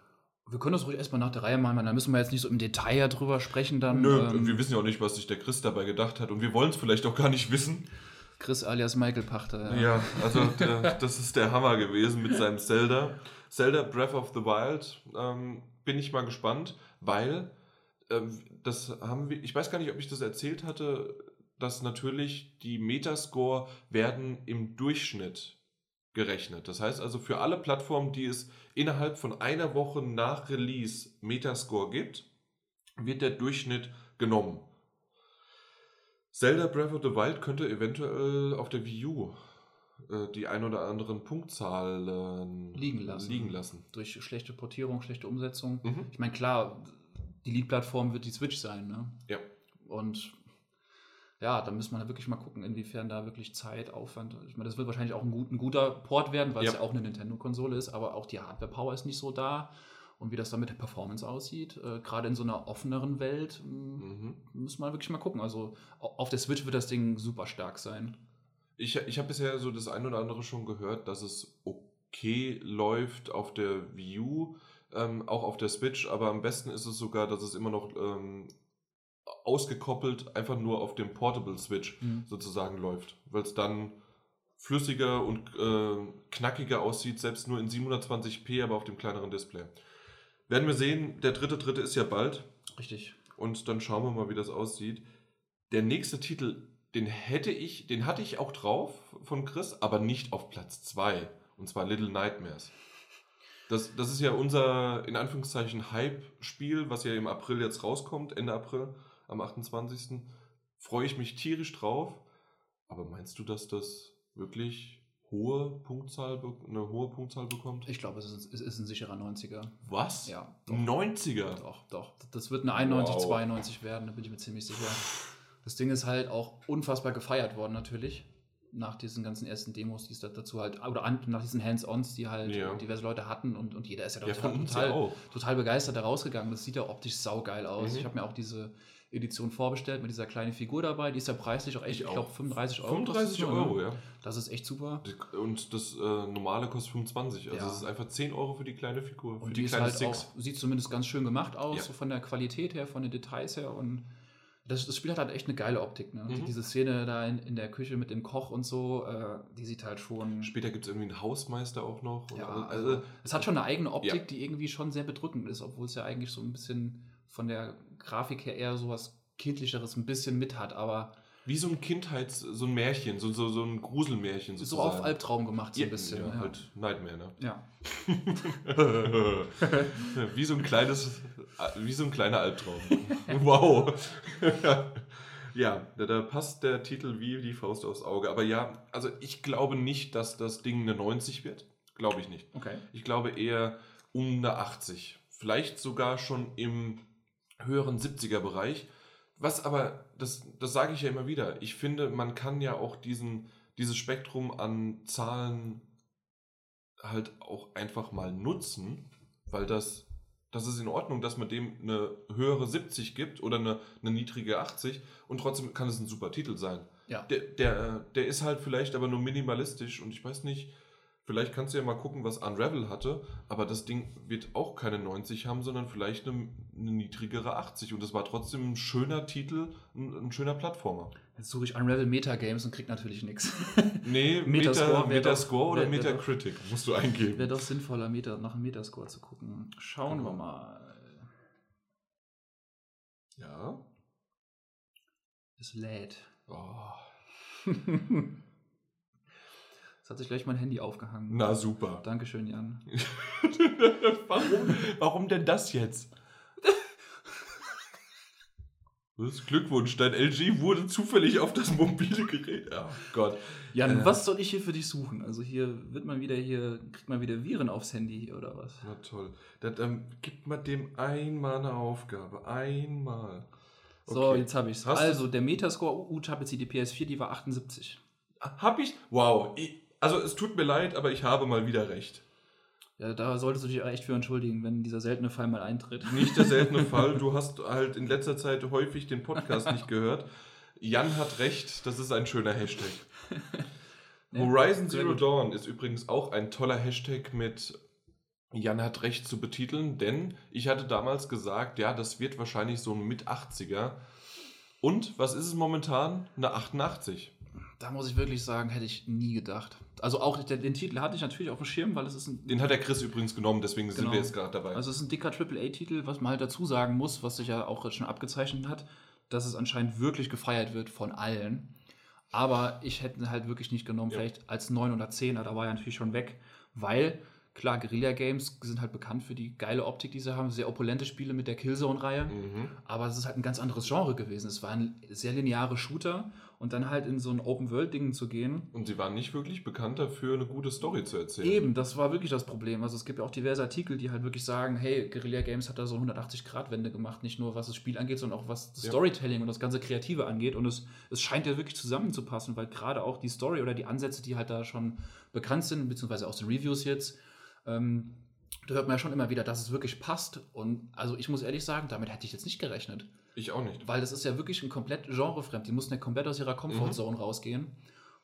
Wir können das ruhig erstmal nach der Reihe machen, da müssen wir jetzt nicht so im Detail drüber sprechen dann. Nö, ähm, wir wissen ja auch nicht, was sich der Chris dabei gedacht hat und wir wollen es vielleicht auch gar nicht wissen. Chris alias Michael Pachter. Ja, also der, das ist der Hammer gewesen mit seinem Zelda. Zelda Breath of the Wild. Ähm, bin ich mal gespannt, weil ähm, das haben wir, ich weiß gar nicht, ob ich das erzählt hatte, dass natürlich die Metascore werden im Durchschnitt gerechnet. Das heißt also für alle Plattformen, die es innerhalb von einer Woche nach Release Metascore gibt, wird der Durchschnitt genommen. Zelda Breath of the Wild könnte eventuell auf der Wii U äh, die ein oder anderen Punktzahlen liegen lassen. liegen lassen. Durch schlechte Portierung, schlechte Umsetzung. Mhm. Ich meine, klar, die Lead-Plattform wird die Switch sein, ne? Ja. Und ja, da muss man wirklich mal gucken, inwiefern da wirklich Zeit, Aufwand. Ich meine, das wird wahrscheinlich auch ein, gut, ein guter Port werden, weil es Ja. ja auch eine Nintendo-Konsole ist, aber auch die Hardware-Power ist nicht so da. Und wie das dann mit der Performance aussieht, äh, gerade in so einer offeneren Welt, mh, Mhm. muss man wirklich mal gucken. Also au- auf der Switch wird das Ding super stark sein. Ich, ich habe bisher so das ein oder andere schon gehört, dass es okay läuft auf der Wii U, ähm, auch auf der Switch, aber am besten ist es sogar, dass es immer noch ähm, ausgekoppelt einfach nur auf dem Portable Switch Mhm. sozusagen läuft, weil es dann flüssiger und äh, knackiger aussieht, selbst nur in 720p, aber auf dem kleineren Display. Werden wir sehen, der dritte, dritte ist ja bald Richtig. und dann schauen wir mal, wie das aussieht. Der nächste Titel, den hätte ich, den hatte ich auch drauf von Chris, aber nicht auf Platz 2. Und zwar Little Nightmares. Das, das ist ja unser, in Anführungszeichen, Hype-Spiel, was ja im April jetzt rauskommt, Ende April, am 28. Freue ich mich tierisch drauf. Aber meinst du, dass das wirklich hohe Punktzahl, eine hohe Punktzahl bekommt? Ich glaube, es ist, es ist ein sicherer 90er. Was? Ja, doch. 90er? Doch, doch. Das wird eine 91, Wow. 92 werden, da bin ich mir ziemlich sicher. Das Ding ist halt auch unfassbar gefeiert worden, natürlich. Nach diesen ganzen ersten Demos, die es da dazu halt, oder an, nach diesen Hands-Ons, die halt Ja. diverse Leute hatten und, und jeder ist ja, Ja, total, total begeistert da rausgegangen. Das sieht ja optisch saugeil aus. Mhm. Ich habe mir auch diese Edition vorbestellt mit dieser kleinen Figur dabei. Die ist ja preislich auch echt, Ich ich, glaube, 35 Euro. 35 kostet sie, Euro, ne? ja. Das ist echt super. Und das äh, normale kostet 25. Also Ja. es ist einfach 10 Euro für die kleine Figur. für Und die, ist kleine halt auch, sieht zumindest ganz schön gemacht aus, Ja. so von der Qualität her, von den Details her. Und das, das Spiel hat halt echt eine geile Optik. Ne? Mhm. Diese Szene da in, in der Küche mit dem Koch und so, äh, die sieht halt schon. Später gibt es irgendwie einen Hausmeister auch noch. Und Ja, alles. also, es hat schon eine eigene Optik, Ja. die irgendwie schon sehr bedrückend ist, obwohl es ja eigentlich so ein bisschen von der Grafik her eher so was Kindlicheres ein bisschen mit hat, aber wie so ein Kindheits-, so ein Märchen, so, so, so ein Gruselmärchen so sozusagen. auf Albtraum gemacht, so ja, ein bisschen. Ja, Ja, halt Nightmare, ne? ja. <laughs> wie so ein kleines, wie so ein kleiner Albtraum. wow. <laughs> ja, da, da passt der Titel wie die Faust aufs Auge. Aber ja, also ich glaube nicht, dass das Ding eine 90 wird. Glaube ich nicht. Okay. Ich glaube eher um eine 80. Vielleicht sogar schon im höheren 70er Bereich. Was aber, das, das sage ich ja immer wieder, ich finde, man kann ja auch diesen, dieses Spektrum an Zahlen halt auch einfach mal nutzen, weil das, das ist in Ordnung, dass man dem eine höhere 70 gibt oder eine, eine niedrige 80 und trotzdem kann es ein super Titel sein. Ja. Der, der, der ist halt vielleicht aber nur minimalistisch und ich weiß nicht, vielleicht kannst du ja mal gucken, was Unravel hatte, aber das Ding wird auch keine 90 haben, sondern vielleicht eine, eine niedrigere 80 und das war trotzdem ein schöner Titel, ein, ein schöner Plattformer. Jetzt suche ich Unravel Metagames und krieg natürlich nichts. <laughs> Nee, <laughs> Metascore Meta, Metascore doch- oder wär- wär doch- Metacritic musst du eingeben. Wäre doch sinnvoller, Meta, nach dem Metascore zu gucken. Schauen Genau. wir mal. Ja. Es lädt. Oh, <laughs> Jetzt hat sich gleich mein Handy aufgehangen. na super. Dankeschön, Jan. <laughs> warum, warum denn das jetzt? Das Glückwunsch, dein LG wurde zufällig auf das mobile Gerät. Oh Gott. Jan, Äh. was soll ich hier für dich suchen? Also hier wird man wieder hier, kriegt man wieder Viren aufs Handy hier oder was? Na toll. Dann ähm, gibt man dem einmal eine Aufgabe. Einmal. So, Okay. jetzt habe ich's. Hast Also, der Metascore U-Tab jetzt die PS4, die war 78. Hab ich? Wow. Ich, also es tut mir leid, aber ich habe mal wieder recht. Ja, da solltest du dich echt für entschuldigen, wenn dieser seltene Fall mal eintritt. Nicht der seltene <laughs> Fall. Du hast halt in letzter Zeit häufig den Podcast nicht gehört. Jan hat recht, das ist ein schöner Hashtag. <laughs> Ja, Horizon Zero gut. Dawn ist übrigens auch ein toller Hashtag mit Jan hat recht zu betiteln, denn ich hatte damals gesagt, ja, das wird wahrscheinlich so ein mit 80er. Und was ist es momentan? Eine 88. Da muss ich wirklich sagen, hätte ich nie gedacht. Also auch den, Titel hatte ich natürlich auf dem Schirm, weil es ist ein. Den hat der Chris übrigens genommen, deswegen sind Genau. wir jetzt gerade dabei. Also es ist ein dicker AAA-Titel, was man halt dazu sagen muss, was sich ja auch schon abgezeichnet hat, dass es anscheinend wirklich gefeiert wird von allen. Aber ich hätte ihn halt wirklich nicht genommen, Ja. vielleicht als 9 oder 10, da war er natürlich schon weg, weil klar, Guerilla Games sind halt bekannt für die geile Optik, die sie haben, sehr opulente Spiele mit der Killzone-Reihe. mhm. Aber es ist halt ein ganz anderes Genre gewesen. Es waren sehr lineare Shooter und dann halt in so ein Open-World-Ding zu gehen. Und sie waren nicht wirklich bekannt dafür, eine gute Story zu erzählen. Eben, das war wirklich das Problem. Also es gibt ja auch diverse Artikel, die halt wirklich sagen, hey, Guerilla Games hat da so 180-Grad-Wende gemacht, nicht nur was das Spiel angeht, sondern auch was das Ja. Storytelling und das ganze Kreative angeht. Und es, es scheint ja wirklich zusammenzupassen, weil gerade auch die Story oder die Ansätze, die halt da schon bekannt sind, beziehungsweise aus den Reviews jetzt, ähm, da hört man ja schon immer wieder, dass es wirklich passt. Und also ich muss ehrlich sagen, damit hätte ich jetzt nicht gerechnet. Ich auch nicht. Weil das ist ja wirklich ein komplett genrefremd. Die mussten ja komplett aus ihrer Comfortzone rausgehen.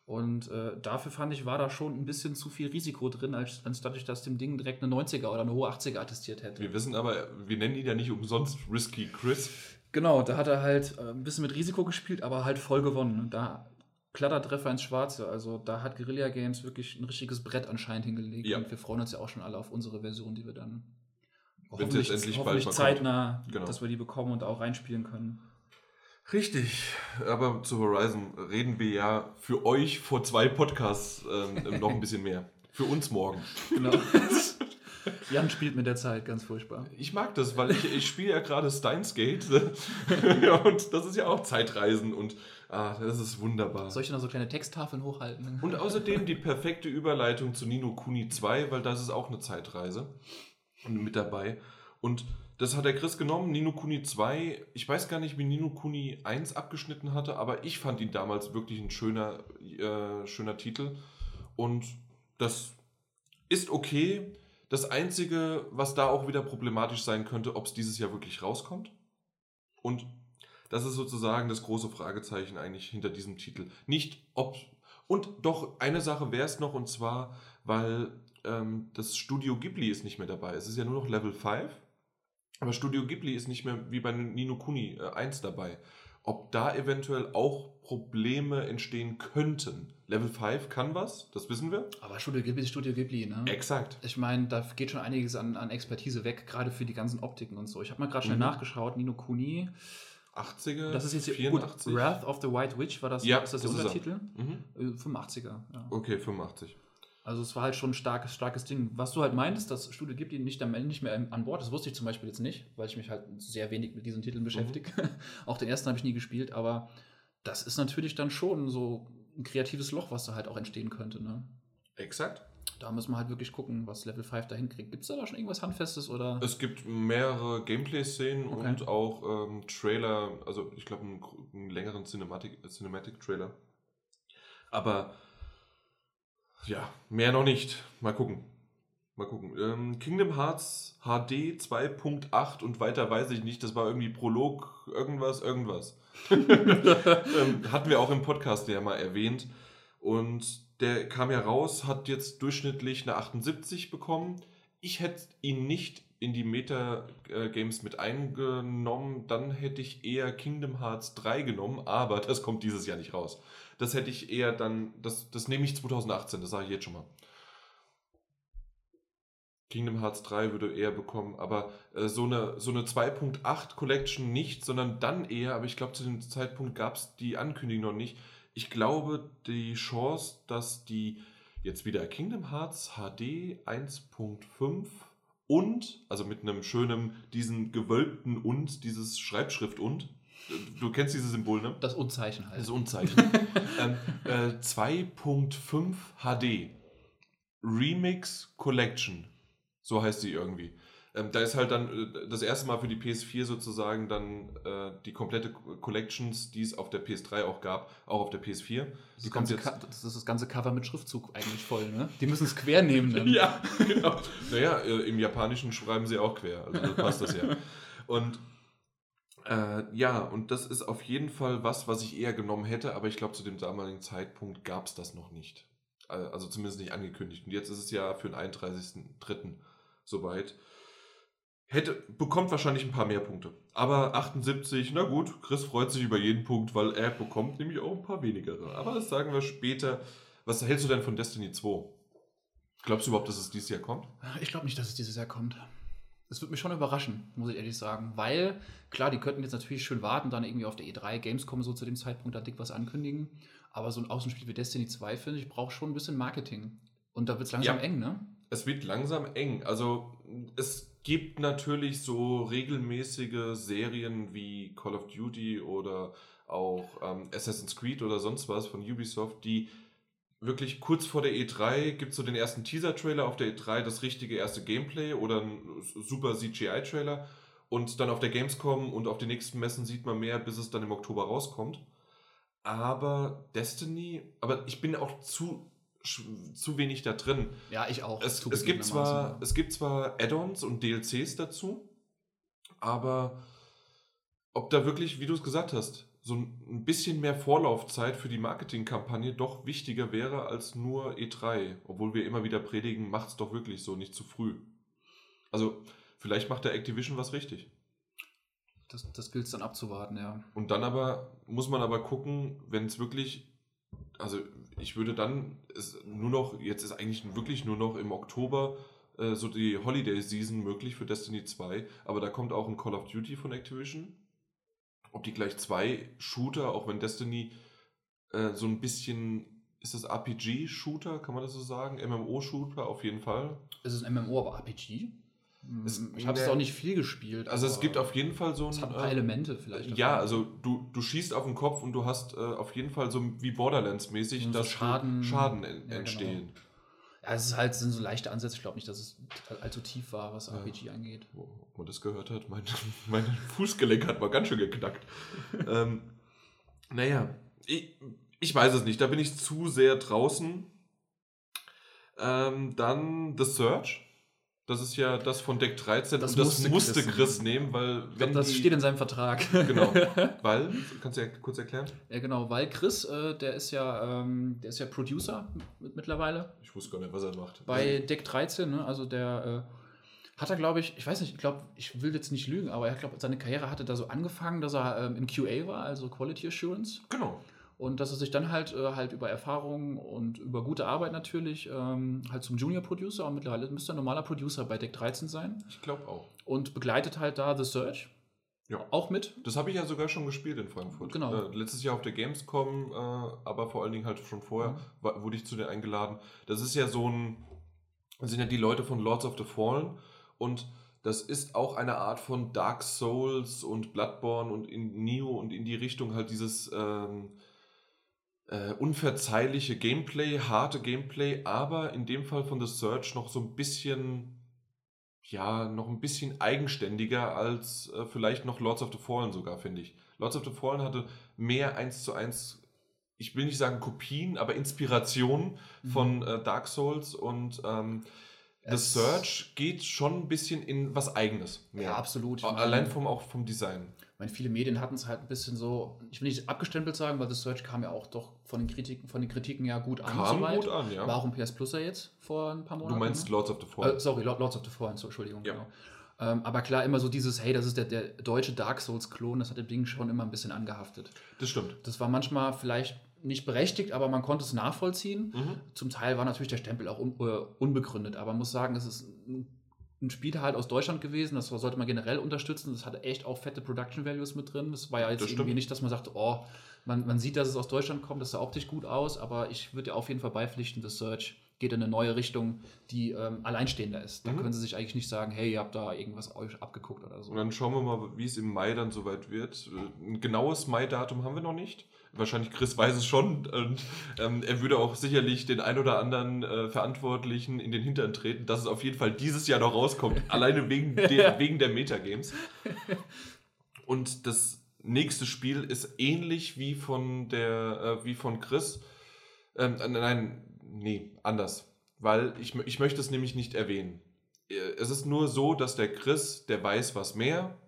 Und äh, dafür fand ich, war da schon ein bisschen zu viel Risiko drin, als, anstatt ich das dem Ding direkt eine 90er oder eine hohe 80er attestiert hätte. Wir wissen aber, wir nennen ihn ja nicht umsonst Risky Chris. Genau, da hat er halt äh, ein bisschen mit Risiko gespielt, aber halt voll gewonnen. Und Da Klattertreffer ins Schwarze. Also da hat Guerilla Games wirklich ein richtiges Brett anscheinend hingelegt. Ja. Und wir freuen uns ja auch schon alle auf unsere Version, die wir dann Wenn's jetzt endlich bald hoffentlich kommt. zeitnah, Genau. dass wir die bekommen und auch reinspielen können. Richtig, aber zu Horizon reden wir ja für euch vor zwei Podcasts ähm, noch ein bisschen mehr. Für uns morgen. Genau. <laughs> Jan spielt mit der Zeit, ganz furchtbar. Ich mag das, weil ich, ich spiele ja gerade Steins Gate ja, <laughs> und das ist ja auch Zeitreisen und ah, das ist wunderbar. Soll ich noch so kleine Texttafeln hochhalten? Und außerdem die perfekte Überleitung zu Nino Kuni 2, weil das ist auch eine Zeitreise mit dabei. Und das hat der Chris genommen, Nino Kuni 2. Ich weiß gar nicht, wie Nino Kuni 1 abgeschnitten hatte, aber ich fand ihn damals wirklich ein schöner, äh, schöner Titel. Und das ist okay. Das Einzige, was da auch wieder problematisch sein könnte, ob es dieses Jahr wirklich rauskommt. Und das ist sozusagen das große Fragezeichen eigentlich hinter diesem Titel. Nicht ob. Und doch, eine Sache wäre es noch, und zwar, weil ähm, das Studio Ghibli ist nicht mehr dabei. Es ist ja nur noch Level 5. Aber Studio Ghibli ist nicht mehr wie bei Nino Kuni äh, 1 dabei. Ob da eventuell auch Probleme entstehen könnten. Level 5 kann was, das wissen wir. Aber Studio Ghibli ist Studio Ghibli, ne? Exakt. Ich meine, da geht schon einiges an, an Expertise weg, gerade für die ganzen Optiken und so. Ich habe mal gerade schnell Mhm. nachgeschaut, Nino Kuni. 80er, Das ist jetzt hier, 84. gut, Wrath of the White Witch, war das, Ja, ist das der das ist er. Untertitel? Mhm. Äh, 85er, ja. Okay, 85. Also es war halt schon ein starkes, starkes Ding. Was du halt meintest, dass Studio Ghibli nicht, am Ende nicht mehr an Bord ist, wusste ich zum Beispiel jetzt nicht, weil ich mich halt sehr wenig mit diesen Titeln Mhm. beschäftige. <laughs> Auch den ersten habe ich nie gespielt, aber das ist natürlich dann schon so ein kreatives Loch, was da halt auch entstehen könnte. Ne? Exakt. Da müssen wir halt wirklich gucken, was Level 5 da hinkriegt. Gibt es da, da schon irgendwas Handfestes oder? Es gibt mehrere Gameplay-Szenen Okay. und auch ähm, Trailer, also ich glaube einen, einen längeren Cinematic- Cinematic-Trailer. Aber ja, mehr noch nicht. Mal gucken. Mal gucken. Ähm, Kingdom Hearts HD 2.8 und weiter weiß ich nicht. Das war irgendwie Prolog, irgendwas, irgendwas. <laughs> ähm, hatten wir auch im Podcast ja mal erwähnt. Und der kam ja raus, hat jetzt durchschnittlich eine 78 bekommen. Ich hätte ihn nicht in die Meta-Games mit eingenommen, dann hätte ich eher Kingdom Hearts 3 genommen, aber das kommt dieses Jahr nicht raus. Das hätte ich eher dann, das, das nehme ich 2018, das sage ich jetzt schon mal. Kingdom Hearts 3 würde eher bekommen, aber äh, so eine, so eine 2.8 Collection nicht, sondern dann eher, aber ich glaube, zu dem Zeitpunkt gab es die Ankündigung noch nicht. Ich glaube, die Chance, dass die jetzt wieder Kingdom Hearts HD 1.5 und, also mit einem schönen, diesen gewölbten und, dieses Schreibschrift und, du kennst dieses Symbol, ne? Das Unzeichen halt. Das Unzeichen. <laughs> ähm, äh, 2.5 HD Remix Collection. So heißt sie irgendwie. Ähm, da ist halt dann äh, das erste Mal für die PS4 sozusagen dann äh, die komplette Collections, die es auf der PS3 auch gab, auch auf der PS4. das, Die kommt jetzt. Das ist das ganze Cover mit Schriftzug eigentlich voll, ne? Die müssen es quer nehmen. Dann. <laughs> Ja, genau. Naja, äh, im Japanischen schreiben sie auch quer. Also passt das ja. <laughs> Und äh, ja, und das ist auf jeden Fall was, was ich eher genommen hätte, aber ich glaube, zu dem damaligen Zeitpunkt gab es das noch nicht. Also zumindest nicht angekündigt. Und jetzt ist es ja für den 31.03. soweit. Hätte, bekommt wahrscheinlich ein paar mehr Punkte. Aber 78, na gut, Chris freut sich über jeden Punkt, weil er bekommt nämlich auch ein paar wenigere. Aber das sagen wir später. Was hältst du denn von Destiny 2? Glaubst du überhaupt, dass es dieses Jahr kommt? Ich glaube nicht, dass es dieses Jahr kommt. Es wird mich schon überraschen, muss ich ehrlich sagen. Weil, klar, die könnten jetzt natürlich schön warten, dann irgendwie auf der E3 Gamescom so zu dem Zeitpunkt da dick was ankündigen. Aber so ein Außenspiel wie Destiny 2, finde ich, braucht schon ein bisschen Marketing. Und da wird es langsam Ja. eng, ne? Es wird langsam eng. Also es gibt natürlich so regelmäßige Serien wie Call of Duty oder auch ähm, Assassin's Creed oder sonst was von Ubisoft, die wirklich kurz vor der E3 gibt es so den ersten Teaser-Trailer auf der E3, das richtige erste Gameplay oder ein super CGI-Trailer und dann auf der Gamescom und auf den nächsten Messen sieht man mehr, bis es dann im Oktober rauskommt. Aber Destiny, aber ich bin auch zu, zu wenig da drin. Ja, ich auch. Es, es, gibt zwar, es gibt zwar Add-ons und DLCs dazu, aber ob da wirklich, wie du es gesagt hast, so ein bisschen mehr Vorlaufzeit für die Marketingkampagne doch wichtiger wäre als nur E3. Obwohl wir immer wieder predigen, macht's doch wirklich so, nicht zu früh. Also, vielleicht macht der Activision was richtig. Das, das gilt es dann abzuwarten, ja. Und dann aber muss man aber gucken, wenn es wirklich, also ich würde dann es nur noch, jetzt ist eigentlich wirklich nur noch im Oktober äh, so die Holiday Season möglich für Destiny 2, aber da kommt auch ein Call of Duty von Activision. Ob die gleich zwei Shooter, auch wenn Destiny äh, so ein bisschen, ist das RPG-Shooter, kann man das so sagen? MMO-Shooter auf jeden Fall. Es ist ein MMO, aber RPG? Hm, Es- ich habe es auch nicht viel gespielt. Also es gibt auf jeden Fall so ein... Es hat ein paar äh, Elemente vielleicht. Ja, davon. also du, du schießt auf den Kopf und du hast äh, auf jeden Fall so wie Borderlands-mäßig, So dass Schaden- Schaden en Ja, genau. Ja, es ist halt, sind so leichte Ansätze. Ich glaube nicht, dass es allzu tief war, was Ja. RPG angeht. Wo- Ob man das gehört hat, mein, <laughs> mein Fußgelenk hat mal ganz schön geknackt. <laughs> ähm, naja, ich, ich weiß es nicht, da bin ich zu sehr draußen. Ähm, dann The Search. Das ist ja das von Deck 13 Das und das musste musste Chris Chris, nehmen, weil wenn glaube, das die, steht in seinem Vertrag. <laughs> Genau, <laughs> weil, kannst du ja kurz erklären? ja, genau, weil Chris, äh, der ist ja, ähm, der ist ja Producer mit, mittlerweile Ich wusste gar nicht, was er macht. bei Deck 13, ne? Also der äh, hat er, glaube ich, ich weiß nicht, ich glaube, ich will jetzt nicht lügen, aber er glaube, seine Karriere hatte da so angefangen, dass er ähm, im QA war, also Quality Assurance. Genau. Und dass er sich dann halt, äh, halt über Erfahrung und über gute Arbeit natürlich ähm, halt zum Junior Producer und mittlerweile müsste er ein normaler Producer bei Deck 13 sein Ich glaube auch. und begleitet halt da The Search Ja. auch mit. Das habe ich ja sogar schon gespielt in Frankfurt. Genau. Äh, letztes Jahr auf der Gamescom, äh, aber vor allen Dingen halt schon vorher Mhm. wa- wurde ich zu denen eingeladen. Das ist ja so ein, das sind ja die Leute von Lords of the Fallen und das ist auch eine Art von Dark Souls und Bloodborne und in Neo und in die Richtung halt dieses ähm, äh, unverzeihliche Gameplay, harte Gameplay, aber in dem Fall von The Search noch so ein bisschen ja, noch ein bisschen eigenständiger als äh, vielleicht noch Lords of the Fallen sogar, finde ich. Lords of the Fallen hatte mehr eins zu eins, ich will nicht sagen Kopien, aber Inspirationen Mhm. von äh, Dark Souls und ähm, The Search geht schon ein bisschen in was Eigenes. mehr. Ja, absolut. Allein vom, auch vom Design. Meine, viele Medien hatten es halt ein bisschen so, ich will nicht abgestempelt sagen, weil The Search kam ja auch doch von den Kritiken, von den Kritiken ja gut an. Kam soweit. gut an, ja. War auch ein PS Plus ja jetzt vor ein paar Du Monaten. meinst ne? Lords of the Fallen. Äh, sorry, Lord- Lords of the Fallen, so, Entschuldigung. Ja. Genau. Ähm, aber klar, immer so dieses, hey, das ist der, der deutsche Dark Souls-Klon, das hat dem Ding schon immer ein bisschen angehaftet. das stimmt. Das war manchmal vielleicht nicht berechtigt, aber man konnte es nachvollziehen. Mhm. Zum Teil war natürlich der Stempel auch un äh, unbegründet, aber man muss sagen, es ist ein, ein Spiel halt aus Deutschland gewesen, das sollte man generell unterstützen. Das hatte echt auch fette Production Values mit drin. Das war ja jetzt Das irgendwie nicht, dass man sagt, oh, man, man sieht, dass es aus Deutschland kommt, das sah optisch gut aus, aber ich würde dir auf jeden Fall beipflichten, The Search geht in eine neue Richtung, die ähm, alleinstehender ist. Da Mhm. können sie sich eigentlich nicht sagen, hey, ihr habt da irgendwas euch abgeguckt oder so. Und dann schauen wir mal, wie es im Mai dann soweit wird. Ein genaues Mai-Datum haben wir noch nicht. Wahrscheinlich Chris weiß es schon und ähm, er würde auch sicherlich den ein oder anderen äh, Verantwortlichen in den Hintern treten, dass es auf jeden Fall dieses Jahr noch rauskommt, <laughs> alleine wegen der, wegen der Metagames. Und das nächste Spiel ist ähnlich wie von der äh, wie von Chris. Ähm, äh, nein, nee, anders. Weil ich, ich möchte es nämlich nicht erwähnen. Äh, Es ist nur so, dass der Chris, der weiß was mehr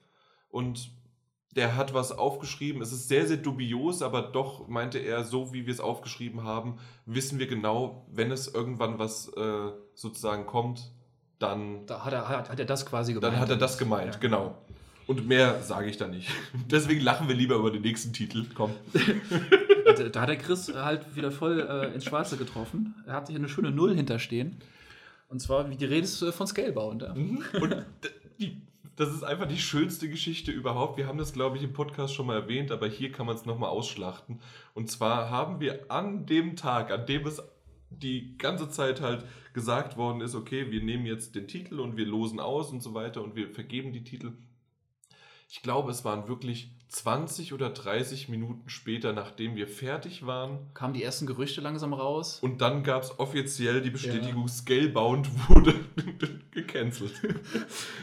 und der hat was aufgeschrieben. Es ist sehr, sehr dubios, aber doch meinte er, so wie wir es aufgeschrieben haben, wissen wir genau, wenn es irgendwann was äh, sozusagen kommt, dann, Da hat er, hat, hat er das quasi gemeint. dann hat er das gemeint, Ja. genau. Und mehr sage ich da nicht. <laughs> Deswegen lachen wir lieber über den nächsten Titel. Komm. <laughs> Da, da hat der Chris halt wieder voll äh, ins Schwarze getroffen. Er hat hier eine schöne Null hinterstehen. Und zwar, wie die Rede ist äh, von Scalebound. Ja. Und d- die, das ist einfach die schönste Geschichte überhaupt. Wir haben das, glaube ich, im Podcast schon mal erwähnt, aber hier kann man es nochmal ausschlachten. Und zwar haben wir an dem Tag, an dem es die ganze Zeit halt gesagt worden ist, okay, wir nehmen jetzt den Titel und wir losen aus und so weiter und wir vergeben die Titel. Ich glaube, es waren wirklich 20 oder 30 Minuten später, nachdem wir fertig waren. Kamen die ersten Gerüchte langsam raus. Und dann gab es offiziell die Bestätigung, Scalebound wurde <laughs> gecancelt.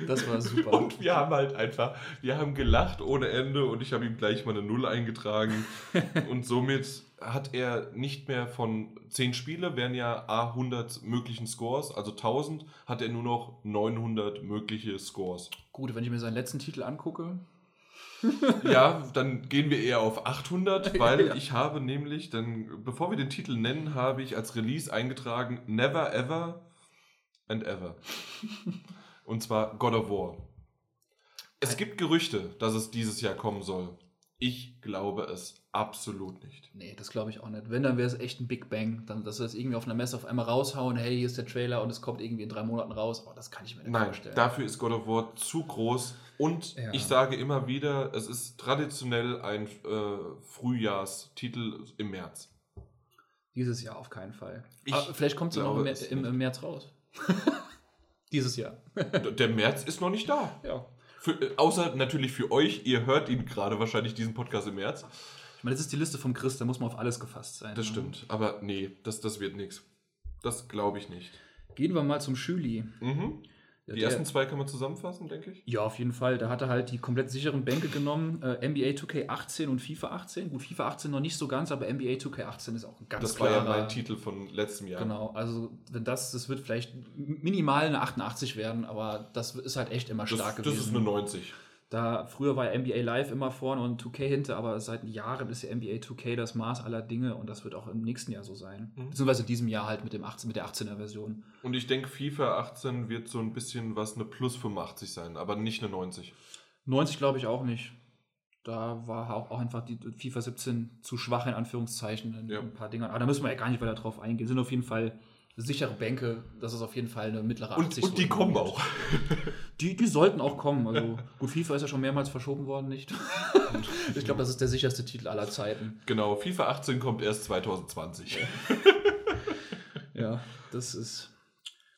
Das war super. Und wir haben halt einfach, wir haben gelacht ohne Ende und ich habe ihm gleich mal eine Null eingetragen. <laughs> und somit hat er nicht mehr von 10 Spiele, wären ja A 100 möglichen Scores, also 1000, hat er nur noch 900 mögliche Scores. Gut, wenn ich mir seinen letzten Titel angucke. Ja, dann gehen wir eher auf 800, <laughs> weil Ja. ich habe nämlich, dann, bevor wir den Titel nennen, habe ich als Release eingetragen Never Ever and Ever. Und zwar God of War. Es gibt Gerüchte, dass es dieses Jahr kommen soll. Ich glaube es absolut nicht. Nee, das glaube ich auch nicht. Wenn, dann wäre es echt ein Big Bang. Dann, dass wir das irgendwie auf einer Messe auf einmal raushauen, hey, hier ist der Trailer und es kommt irgendwie in drei Monaten raus. Oh, das kann ich mir nicht Nein, vorstellen. dafür ist God of War zu groß. Und Ja. ich sage immer wieder, es ist traditionell ein äh, Frühjahrstitel im März. Dieses Jahr auf keinen Fall. Ich Aber vielleicht kommt es noch glaube im, es im, im März raus. <laughs> Dieses Jahr. Der März ist noch nicht da. Ja. Für, äh, außer natürlich für euch, ihr hört ihn gerade wahrscheinlich diesen Podcast im März. Ich meine, das ist die Liste vom Chris, da muss man auf alles gefasst sein. Das ne? stimmt. Aber nee, das, das wird nichts. Das glaube ich nicht. Gehen wir mal zum Schüli. Mhm. Die der- ersten zwei kann man zusammenfassen, denke ich. Ja, auf jeden Fall. Da hat er halt die komplett sicheren Bänke genommen. Äh, NBA 2K18 und FIFA 18. Gut, FIFA 18 noch nicht so ganz, aber NBA 2K18 ist auch ein ganz Das war klarer. ja mein Titel von letztem Jahr. Genau, also wenn das, das wird vielleicht minimal eine 88 werden, aber das ist halt echt immer Das, stark das gewesen. ist eine 90. Da früher war ja NBA Live immer vorne und 2K hinter, aber seit Jahren ist ja NBA 2K das Maß aller Dinge und das wird auch im nächsten Jahr so sein. Mhm. Beziehungsweise in diesem Jahr halt mit, dem 18, mit der 18er Version. Und ich denke, FIFA 18 wird so ein bisschen was eine plus 85 sein, aber nicht eine 90. 90 glaube ich auch nicht. Da war auch, auch einfach die FIFA 17 zu schwach in Anführungszeichen in Ja. ein paar Dingern. Aber da müssen wir ja gar nicht weiter drauf eingehen. Sind auf jeden Fall sichere Bänke. Das ist auf jeden Fall eine mittlere Und, 80. und die so kommen auch. <laughs> Die, die sollten auch kommen. Also gut, FIFA ist ja schon mehrmals verschoben worden, nicht? <laughs> ich glaube, das ist der sicherste Titel aller Zeiten. Genau, FIFA 18 kommt erst 2020. <laughs> Ja, das ist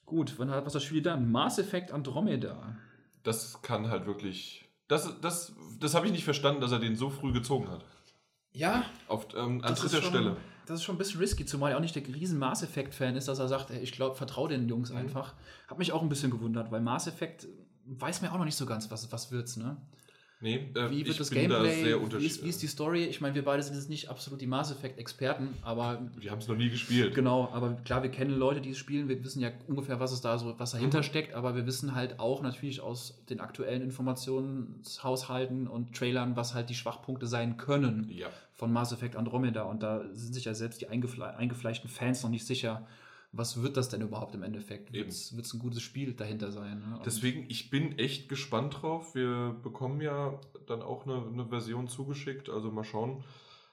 gut. Wann hat was das Spiel dann? Mass Effect Andromeda. Das kann halt wirklich. Das, das, das habe ich nicht verstanden, dass er den so früh gezogen hat. Ja, Auf, ähm, an dritter schon, Stelle. Das ist schon ein bisschen risky, zumal er auch nicht der riesen Mass Effect-Fan ist, dass er sagt, ey, ich glaube, vertraue den Jungs Mhm. einfach. Hat mich auch ein bisschen gewundert, weil Mass Effect weiß mir auch noch nicht so ganz, was, was wird's, ne? Nee, äh, Wie wird das da Gameplay? sehr wie, ist, wie ist die Story? Ich meine, wir beide sind jetzt nicht absolut die Mass Effect-Experten, aber Wir haben es noch nie gespielt. Genau, aber klar, wir kennen Leute, die es spielen, wir wissen ja ungefähr, was es da so, was dahinter Mhm. steckt, aber wir wissen halt auch natürlich aus den aktuellen Informationshaushalten und Trailern, was halt die Schwachpunkte sein können Ja. von Mass Effect Andromeda. Und da sind sich ja selbst die eingefle eingefleischten Fans noch nicht sicher, was wird das denn überhaupt im Endeffekt? Wird es ein gutes Spiel dahinter sein? Ne? Deswegen, ich bin echt gespannt drauf. Wir bekommen ja dann auch eine, eine Version zugeschickt, also mal schauen.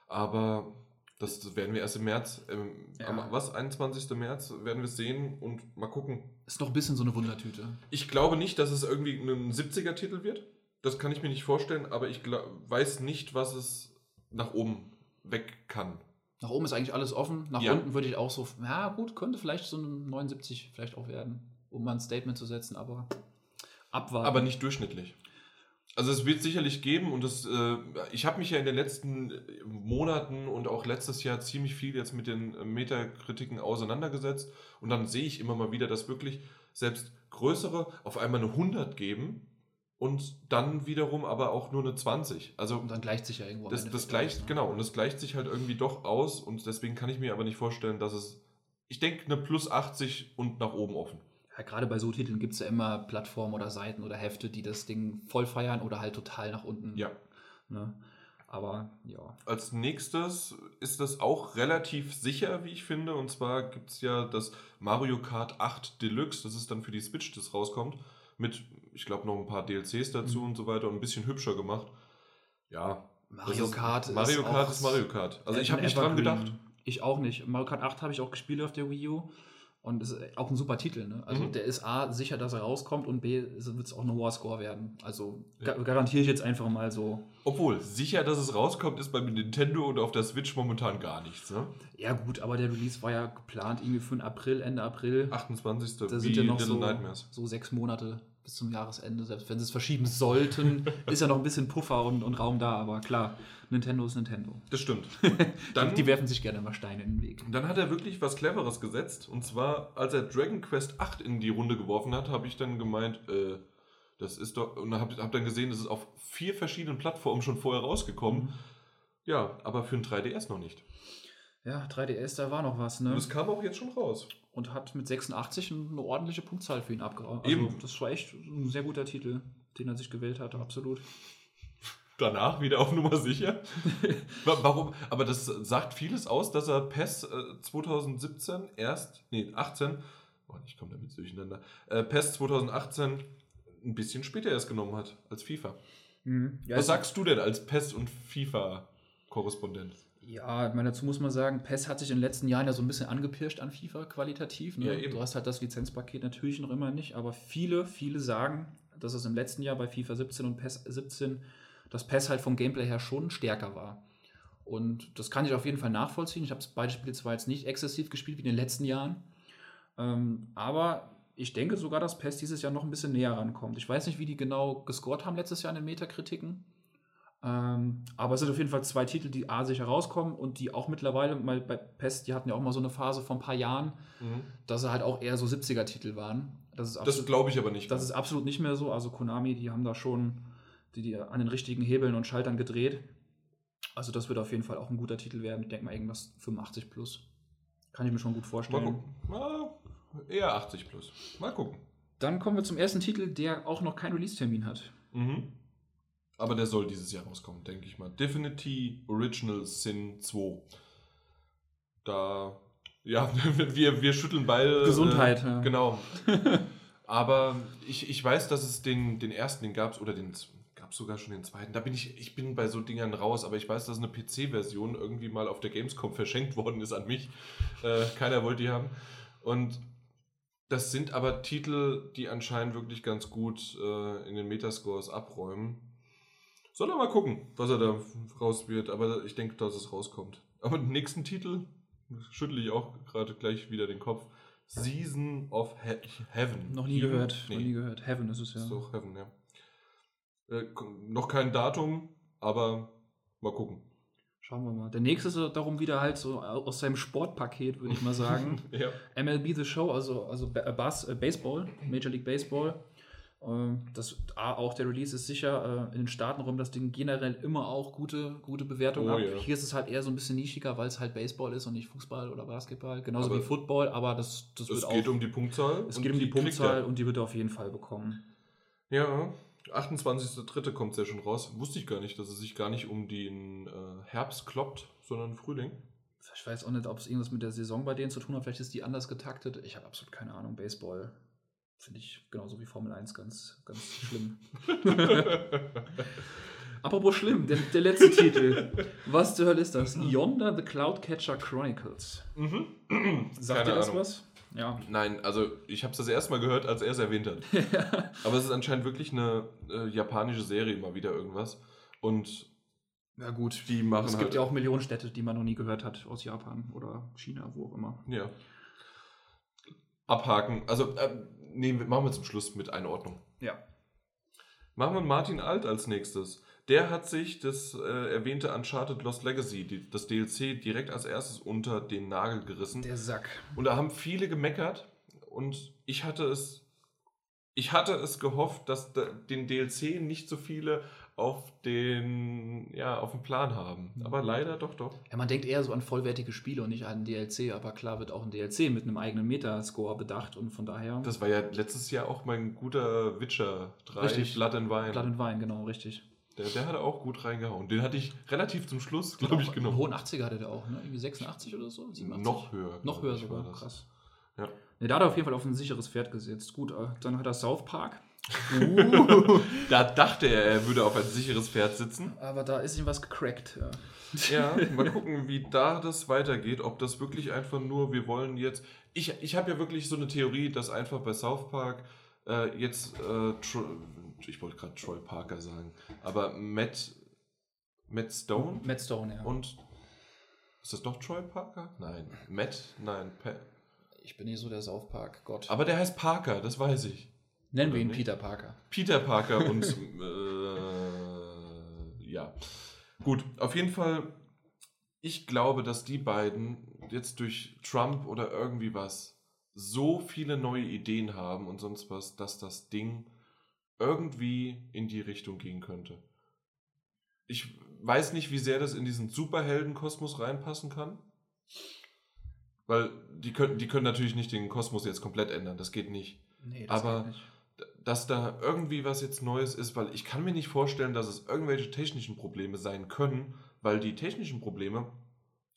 Aber das, werden wir erst im März, ähm, Ja. am, was, 21. März werden wir es sehen und mal gucken. ist noch ein bisschen so eine Wundertüte. Ich glaube nicht, dass es irgendwie ein 70er-Titel wird. Das kann ich mir nicht vorstellen, aber ich weiß nicht, was es nach oben weg kann. Nach oben ist eigentlich alles offen. Nach Ja. unten würde ich auch so, ja gut, könnte vielleicht so ein 79 vielleicht auch werden, um mal ein Statement zu setzen, aber abwarten. Aber nicht durchschnittlich. Also es wird sicherlich geben und das, äh, ich habe mich ja in den letzten Monaten und auch letztes Jahr ziemlich viel jetzt mit den Metakritiken auseinandergesetzt und dann sehe ich immer mal wieder, dass wirklich selbst größere auf einmal eine 100 geben und dann wiederum aber auch nur eine 20. Also Und dann gleicht sich ja irgendwo das, das gleicht, aus, ne? genau, und das gleicht sich halt irgendwie doch aus und deswegen kann ich mir aber nicht vorstellen, dass es, ich denke, eine plus 80 und nach oben offen. Ja, gerade bei so Titeln gibt es ja immer Plattformen oder Seiten oder Hefte, die das Ding voll feiern oder halt total nach unten. Ja. Ne? Aber ja. Als nächstes ist das auch relativ sicher, wie ich finde. Und zwar gibt es ja das Mario Kart 8 Deluxe. Das ist dann für die Switch, das rauskommt. Mit, ich glaube, noch ein paar DLCs dazu Mhm. und so weiter und ein bisschen hübscher gemacht. Ja. Mario das ist- Kart Mario ist Kart auch ist Mario Kart. Also ich habe nicht dran gedacht. Ich auch nicht. Mario Kart 8 habe ich auch gespielt auf der Wii U. Und es ist auch ein super Titel. Ne? Also Mhm. der ist A, sicher, dass er rauskommt und B, wird es auch ein hoher Score werden. Also Ja. ga garantiere ich jetzt einfach mal so. Obwohl, sicher, dass es rauskommt, ist beim Nintendo und auf der Switch momentan gar nichts. Ne? Ja gut, aber der Release war ja geplant irgendwie für den April, Ende April. 28. da wie sind ja noch so, Nightmares. so sechs Monate bis zum Jahresende. Selbst wenn sie es verschieben sollten, <laughs> ist ja noch ein bisschen Puffer und, und Raum da. Aber klar, Nintendo ist Nintendo. Das stimmt. <laughs> Dann, Dann, die werfen sich gerne mal Steine in den Weg. dann hat er wirklich was Cleveres gesetzt. Und zwar, als er Dragon Quest 8 in die Runde geworfen hat, habe ich dann gemeint, äh, das ist doch, und habe hab dann gesehen, das ist auf vier verschiedenen Plattformen schon vorher rausgekommen. Ja, aber für ein 3DS noch nicht. Ja, 3DS, da war noch was, ne? Und es kam auch jetzt schon raus. und hat mit 86 eine ordentliche Punktzahl für ihn abgehauen. Also, Eben. Das war echt ein sehr guter Titel, den er sich gewählt hat, absolut. Danach wieder auf Nummer sicher. <laughs> Wa- Warum? Aber das sagt vieles aus, dass er PES äh, 2017 erst, nee, 18, oh, ich komme damit durcheinander, äh, PES 2018 ein bisschen später erst genommen hat als FIFA. Ja, Was sagst du denn als PES und FIFA-Korrespondent? Ja, ich meine, dazu muss man sagen, PES hat sich in den letzten Jahren ja so ein bisschen angepirscht an FIFA qualitativ. Ne? Ja, eben. Du hast halt das Lizenzpaket natürlich noch immer nicht, aber viele, viele sagen, dass es im letzten Jahr bei FIFA 17 und PES 17, dass PES halt vom Gameplay her schon stärker war. Und das kann ich auf jeden Fall nachvollziehen. Ich habe beide Spiele zwar jetzt nicht exzessiv gespielt wie in den letzten Jahren, ähm, aber ich denke sogar, dass PES dieses Jahr noch ein bisschen näher rankommt. Ich weiß nicht, wie die genau gescored haben letztes Jahr in den Metakritiken. Ähm, aber es sind auf jeden Fall zwei Titel, die A sicher rauskommen und die auch mittlerweile mal bei PES, die hatten ja auch mal so eine Phase vor ein paar Jahren, dass sie halt auch eher so 70er-Titel waren. Das ist, Das glaube ich aber nicht. das ist absolut nicht mehr so. Also Konami, die haben da schon die, die an den richtigen Hebeln und Schaltern gedreht. Also das wird auf jeden Fall auch ein guter Titel werden. Ich denke mal irgendwas 85 plus. Kann ich mir schon gut Mal vorstellen. gucken. Ah, eher 80 plus. Mal gucken. Dann kommen wir zum ersten Titel, der auch noch keinen Release-Termin hat. Mhm. Aber der soll dieses Jahr rauskommen, denke ich mal. Divinity Original Sin 2. Da, ja, <laughs> wir, wir schütteln beide. Gesundheit, Äh, ja. Genau. <laughs> Aber ich, ich weiß, dass es den, den ersten, den gab es, oder den gab es sogar schon den zweiten. Da bin ich, ich bin bei so Dingern raus, aber ich weiß, dass eine PC-Version irgendwie mal auf der Gamescom <laughs> verschenkt worden ist an mich. Äh, keiner wollte die haben. Und das sind aber Titel, die anscheinend wirklich ganz gut äh, in den Metascores abräumen. Soll er mal gucken, was er da raus wird, aber ich denke, dass es rauskommt. Aber den nächsten Titel schüttle ich auch gerade gleich wieder den Kopf. Season of He Heaven. Noch nie Heaven? gehört. Nee, Noch nie gehört. Heaven ist es ja. ist doch Heaven, ja. Äh, noch kein Datum, aber mal gucken. Schauen wir mal. Der nächste ist darum wieder halt so aus seinem Sportpaket, würde ich mal sagen. <laughs> Ja. MLB The Show, also, also Ba- Bas Baseball, Major League Baseball. Ähm, Das, auch der Release ist sicher äh, in den Staaten rum, das Ding generell immer auch gute, gute Bewertungen Oh, hat. ja. Hier ist es halt eher so ein bisschen nischiger, weil es halt Baseball ist und nicht Fußball oder Basketball. Genauso Aber wie Football, aber das, das Es wird geht auch. um die Punktzahl. es geht um die, kriegt Punktzahl und die wird er auf jeden Fall bekommen. Ja, 28.03. kommt es ja schon raus. Wusste ich gar nicht, dass es sich gar nicht um den äh, Herbst kloppt, sondern Frühling. Ich weiß auch nicht, ob es irgendwas mit der Saison bei denen zu tun hat. Vielleicht ist die anders getaktet. Ich habe absolut keine Ahnung. Baseball finde ich genauso wie Formel 1 ganz, ganz <laughs> schlimm. Apropos schlimm, der, der letzte Titel. Was zur Hölle ist das? Yonder the Cloudcatcher Chronicles. Mhm. Sagt Keine dir das Ahnung. was? Ja. Nein, also ich habe es das erste Mal gehört, als er es erwähnt hat. <laughs> Aber es ist anscheinend wirklich eine äh, japanische Serie, mal wieder irgendwas. Und Ja, gut. die machen Es halt. gibt ja auch Millionen Städte, die man noch nie gehört hat aus Japan oder China, wo auch immer. Ja. Abhaken. Also, äh, nee, machen wir zum Schluss mit Einordnung. Ja. Machen wir Martin Alt als nächstes. Der hat sich das äh, erwähnte Uncharted Lost Legacy, die, das DLC, direkt als erstes unter den Nagel gerissen. Der Sack. Und da haben viele gemeckert und ich hatte es, ich hatte es gehofft, dass da, den DLC nicht so viele auf den, ja, auf dem Plan haben. Aber leider doch, doch. Ja, man denkt eher so an vollwertige Spiele und nicht an DLC, aber klar wird auch ein DLC mit einem eigenen Metascore bedacht und von daher. Das war ja letztes Jahr auch mein guter Witcher 3, Richtig. Blood and Wine. Blood and Wine, genau, richtig. Der, der hat auch gut reingehauen. Den hatte ich relativ zum Schluss, glaube ich, genommen. hohen 80er hatte der auch, ne? Irgendwie 86 oder so? 87? Noch höher. Noch höher sogar, krass. Ja. Ne, da hat er auf jeden Fall auf ein sicheres Pferd gesetzt. Gut, äh, dann hat er South Park. Uh, <laughs> da dachte er, er würde auf ein sicheres Pferd sitzen. Aber da ist ihm was gecrackt. Ja. Ja, <laughs> mal gucken, wie da das weitergeht. Ob das wirklich einfach nur, wir wollen jetzt. Ich, ich habe ja wirklich so eine Theorie, dass einfach bei South Park äh, jetzt. Äh, Tro ich wollte gerade Troy Parker sagen, aber Matt, Matt Stone Matt Stone, ja. und. Ist das doch Troy Parker? Nein. Matt? Nein. Pa ich bin nicht so der South Park Gott. aber der heißt Parker, das weiß ich. Nennen wir ihn nicht? Peter Parker. Peter Parker und <laughs> äh, ja. Gut, auf jeden Fall, ich glaube, dass die beiden jetzt durch Trump oder irgendwie was so viele neue Ideen haben und sonst was, dass das Ding irgendwie in die Richtung gehen könnte. Ich weiß nicht, wie sehr das in diesen Superheldenkosmos reinpassen kann. Weil die können, die können natürlich nicht den Kosmos jetzt komplett ändern, das geht nicht Nee, Aber- geht nicht. Dass da irgendwie was jetzt Neues ist, weil ich kann mir nicht vorstellen, dass es irgendwelche technischen Probleme sein können, weil die technischen Probleme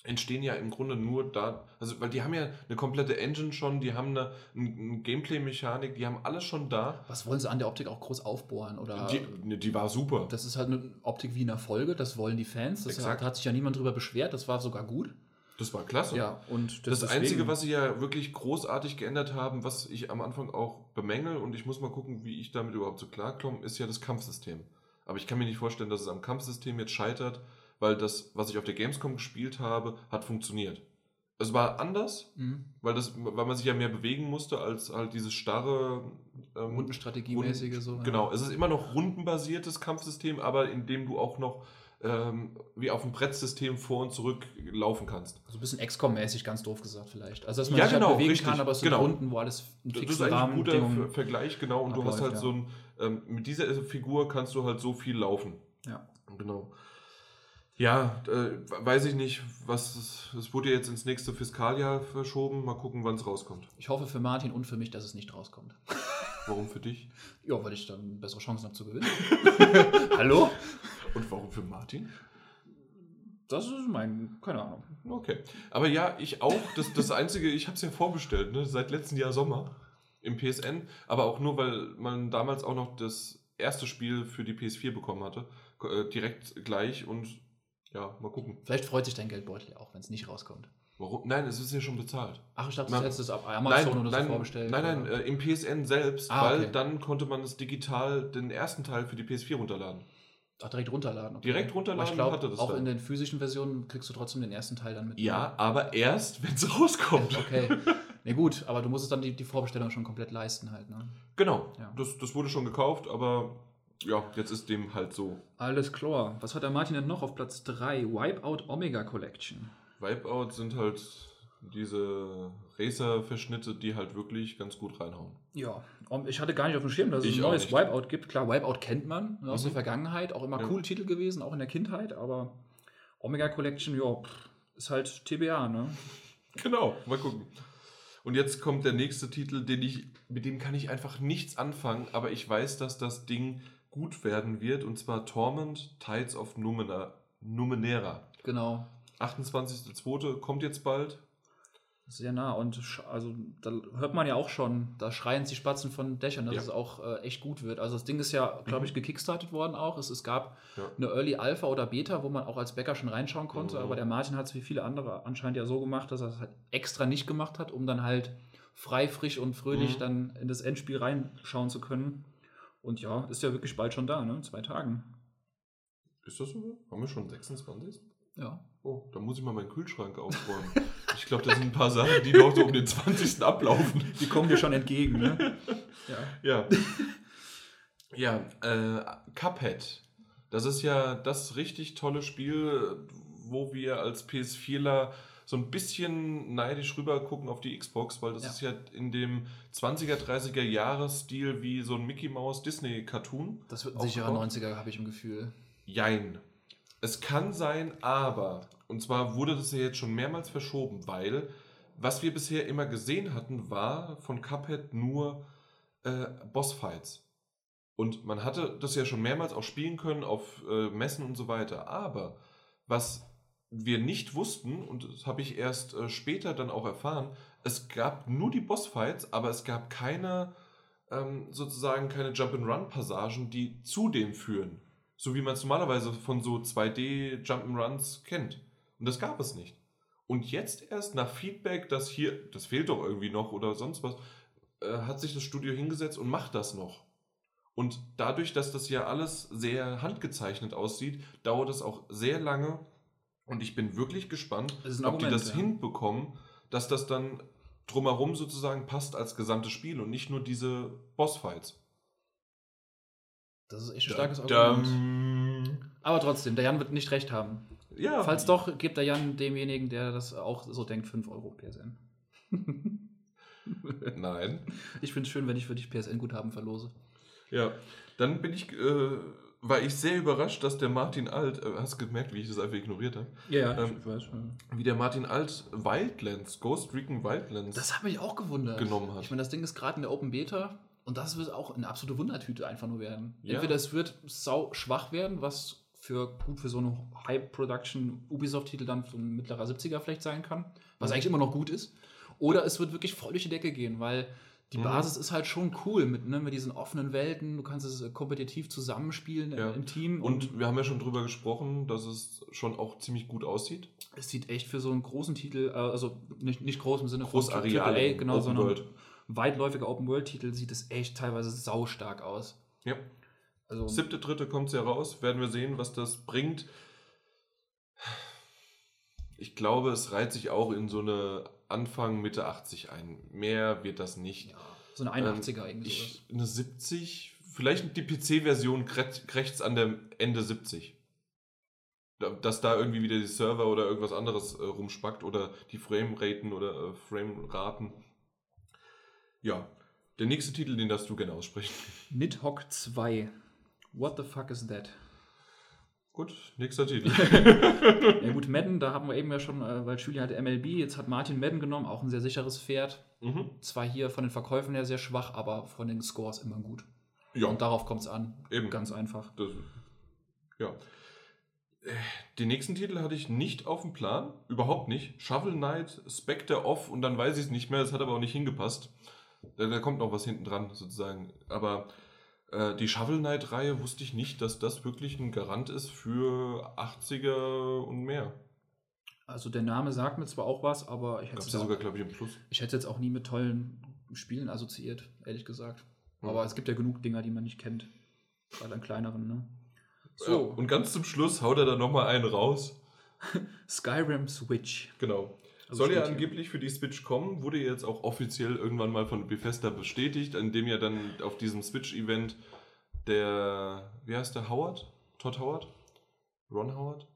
entstehen ja im Grunde nur da, also weil die haben ja eine komplette Engine schon, die haben eine, eine Gameplay-Mechanik, die haben alles schon da. Was wollen sie an der Optik auch groß aufbohren? Oder Die, ne, die war super. das ist halt eine Optik wie in der Folge, das wollen die Fans. Das hat, hat sich ja niemand drüber beschwert, das war sogar gut. Das war klasse. Ja, und Das deswegen- Einzige, was sie ja wirklich großartig geändert haben, was ich am Anfang auch bemängel und ich muss mal gucken, wie ich damit überhaupt so klarkomme, ist ja das Kampfsystem. Aber ich kann mir nicht vorstellen, dass es am Kampfsystem jetzt scheitert, weil das, was ich auf der Gamescom gespielt habe, hat funktioniert. Es war anders, Mhm. weil, das, weil man sich ja mehr bewegen musste als halt dieses starre ähm, Rundenstrategiemäßige so. ja. Genau, es ist immer noch rundenbasiertes Kampfsystem, aber in dem du auch noch ähm, wie auf dem Brettsystem vor und zurück laufen kannst. So ein bisschen XCOM-mäßig, ganz doof gesagt vielleicht. Also, dass man Ja, sich halt genau, bewegen richtig, kann, aber es sind genau. Runden, wo alles in Das ist eigentlich ein guter. Vergleich, genau. Und du hast abläuft, halt so ein, ähm, mit dieser Figur kannst du halt so viel laufen. Ja. Genau. Ja, äh, weiß ich nicht, was es wurde jetzt ins nächste Fiskaljahr verschoben. Mal gucken, wann es rauskommt. Ich hoffe für Martin und für mich, dass es nicht rauskommt. Warum für dich? <laughs> Ja, weil ich dann bessere Chancen habe zu gewinnen. <laughs> Hallo? Und warum für Martin? Das ist mein, keine Ahnung. Okay. Aber ja, ich auch. Das, das Einzige, ich habe es ja vorbestellt, ne? seit letztem Jahr Sommer im PSN. Aber auch nur, weil man damals auch noch das erste Spiel für die PS4 bekommen hatte. Äh, direkt gleich und ja, mal gucken. Vielleicht freut sich dein Geldbeutel ja auch, wenn es nicht rauskommt. Warum? Nein, es ist ja schon bezahlt. Ach, ich dachte, Man- du hättest es ab Amazon nein, oder so nein, vorbestellt. Nein, nein, oder? äh, im PSN selbst, Ah, weil okay. dann konnte man es digital den ersten Teil für die PS4 runterladen. Ach, direkt runterladen. okay. Direkt runterladen Aber ich glaube, hatte das auch dann. in den physischen Versionen kriegst du trotzdem den ersten Teil dann mit. Ja, aber erst, wenn es <laughs> rauskommt. Okay. Ne, gut, aber du musst es dann die, die Vorbestellung schon komplett leisten halt, ne? Genau, Ja. das, das wurde schon gekauft, aber ja, jetzt ist dem halt so. Alles klar. Was hat der Martin denn noch auf Platz 3? Wipeout Omega Collection. Wipeout sind halt diese Racer-Verschnitte, die halt wirklich ganz gut reinhauen. Ja, ich hatte gar nicht auf dem Schirm, dass es Ich ein neues. Wipeout gibt. Klar, Wipeout kennt man ne, aus Mhm. der Vergangenheit, auch immer Ja. cool Titel gewesen, auch in der Kindheit, aber Omega Collection, ja, ist halt TBA, ne? <laughs> Genau, mal gucken. Und jetzt kommt der nächste Titel, den ich, mit dem kann ich einfach nichts anfangen, aber ich weiß, dass das Ding gut werden wird, und zwar Torment Tides of Numena, Numenera. Genau. 28.02. kommt jetzt bald. Sehr nah und also da Hört man ja auch schon, da schreien die Spatzen von Dächern, dass Ja. es auch äh, echt gut wird. Also das Ding ist ja, glaube ich, gekickstartet worden auch. Es, es gab Ja. eine Early Alpha oder Beta, wo man auch als Bäcker schon reinschauen konnte, Mhm. aber der Martin hat es wie viele andere anscheinend ja so gemacht, dass er es halt extra nicht gemacht hat, um dann halt frei, frisch und fröhlich Mhm. dann in das Endspiel reinschauen zu können. Und ja, ist ja wirklich bald schon da, ne? In Zwei Tagen. Ist das so? Haben wir schon 26? Ja. Oh, da muss ich mal meinen Kühlschrank aufräumen. ich glaube, da sind ein paar Sachen, die noch so um den 20. ablaufen. Die kommen dir schon entgegen, ne? Ja. Ja. <laughs> ja, äh, Cuphead. Das ist ja das richtig tolle Spiel, wo wir als PS4ler so ein bisschen neidisch rüber gucken auf die Xbox, weil das Ja. ist ja in dem 20er, 30er Jahresstil wie so ein Mickey Mouse Disney Cartoon. Das wird ein sicherer Aufgebaut? 90er, habe ich im Gefühl. Jein. Es kann sein, aber, und zwar wurde das ja jetzt schon mehrmals verschoben, weil was wir bisher immer gesehen hatten, war von Cuphead nur äh, Bossfights. Und man hatte das ja schon mehrmals auch spielen können auf äh, Messen und so weiter. Aber was wir nicht wussten, und das habe ich erst äh, später dann auch erfahren, es gab nur die Bossfights, aber es gab keine, ähm, sozusagen keine Jump-and-Run-Passagen, die zu dem führen. So wie man es normalerweise von so 2D-Jump-and-Runs kennt. Und das gab es nicht. Und jetzt erst nach Feedback, dass hier, das fehlt doch irgendwie noch oder sonst was, äh, hat sich das Studio hingesetzt und macht das noch. Und dadurch, dass das ja alles sehr handgezeichnet aussieht, dauert es auch sehr lange. Und ich bin wirklich gespannt, ob die Argument, das ja. hinbekommen, dass das dann drumherum sozusagen passt als gesamtes Spiel und nicht nur diese Bossfights. Das ist echt ein starkes Argument. Aber trotzdem, der Jan wird nicht recht haben. Ja, Falls doch, gibt der Jan demjenigen, der das auch so denkt, 5 Euro PSN. <laughs> Nein. Ich finde es schön, wenn ich für dich PSN-Guthaben verlose. Ja, dann bin ich, äh, war ich sehr überrascht, dass der Martin Alt, äh, hast du gemerkt, wie ich das einfach ignoriert habe, Ja, Ähm, ich weiß. wie der Martin Alt Wildlands, Ghost Recon Wildlands Das hat mich auch gewundert. genommen hat. Ich meine, das Ding ist gerade in der Open Beta und das wird auch eine absolute Wundertüte einfach nur werden. Ja. Entweder es wird sau schwach werden, was für gut für so eine High-Production Ubisoft-Titel dann so ein mittlerer 70er vielleicht sein kann, was Mhm. eigentlich immer noch gut ist. Oder es wird wirklich voll durch die Decke gehen, weil die Mhm. Basis ist halt schon cool mit, ne, mit diesen offenen Welten. Du kannst es äh, kompetitiv zusammenspielen Ja. im Team. Und wir haben ja schon drüber gesprochen, dass es schon auch ziemlich gut aussieht. es sieht echt für so einen großen Titel, äh, also nicht, nicht groß im Sinne Groß von AAA, genau, Open sondern World. Weitläufiger Open-World-Titel sieht es echt teilweise saustark aus. Ja. Also, Siebte, dritte kommt es ja raus. Werden wir sehen, was das bringt. Ich glaube, es reiht sich auch in so eine Anfang, Mitte 80 ein. Mehr wird das nicht. ja, so eine 81er irgendwie sowas. Ich, eine 70, vielleicht die PC-Version krächzt an der Ende 70. Da- Dass da irgendwie wieder die Server oder irgendwas anderes äh, rumspackt oder die Frameraten oder äh, Frameraten. Ja, der nächste Titel, den darfst du gerne aussprechen. Nidhogg 2. What the fuck is that? Gut, nächster Titel. <laughs> Ja gut, Madden, da haben wir eben ja schon, äh, weil Julie hatte MLB, jetzt hat Martin Madden genommen, auch ein sehr sicheres Pferd. mhm. Zwar hier von den Verkäufen her sehr schwach, aber von den Scores immer gut. Ja, Und darauf kommt es an. Eben. Ganz einfach. Das, ja. Den nächsten Titel hatte ich nicht auf dem Plan. Überhaupt nicht. Shovel Knight, Spectre Off und dann weiß ich es nicht mehr. Das hat aber auch nicht hingepasst. Da, da kommt noch was hinten dran, sozusagen. Aber äh, die Shovel Knight-Reihe wusste ich nicht, dass das wirklich ein Garant ist für 80er und mehr. Also der Name sagt mir zwar auch was, aber ich hätte Gab es ja sogar, glaube ich, im Plus. ich hätte jetzt auch nie mit tollen Spielen assoziiert, ehrlich gesagt. Hm. Aber es gibt ja genug Dinger, die man nicht kennt. Gerade an kleineren, ne? So. Ja, und ganz zum Schluss haut er dann nochmal einen raus. <laughs> Skyrim Switch. Genau. Also Soll ja angeblich für die Switch kommen, wurde jetzt auch offiziell irgendwann mal von Bethesda bestätigt, an dem ja dann auf diesem Switch-Event der, wie heißt der, Howard? Todd Howard? Ron Howard?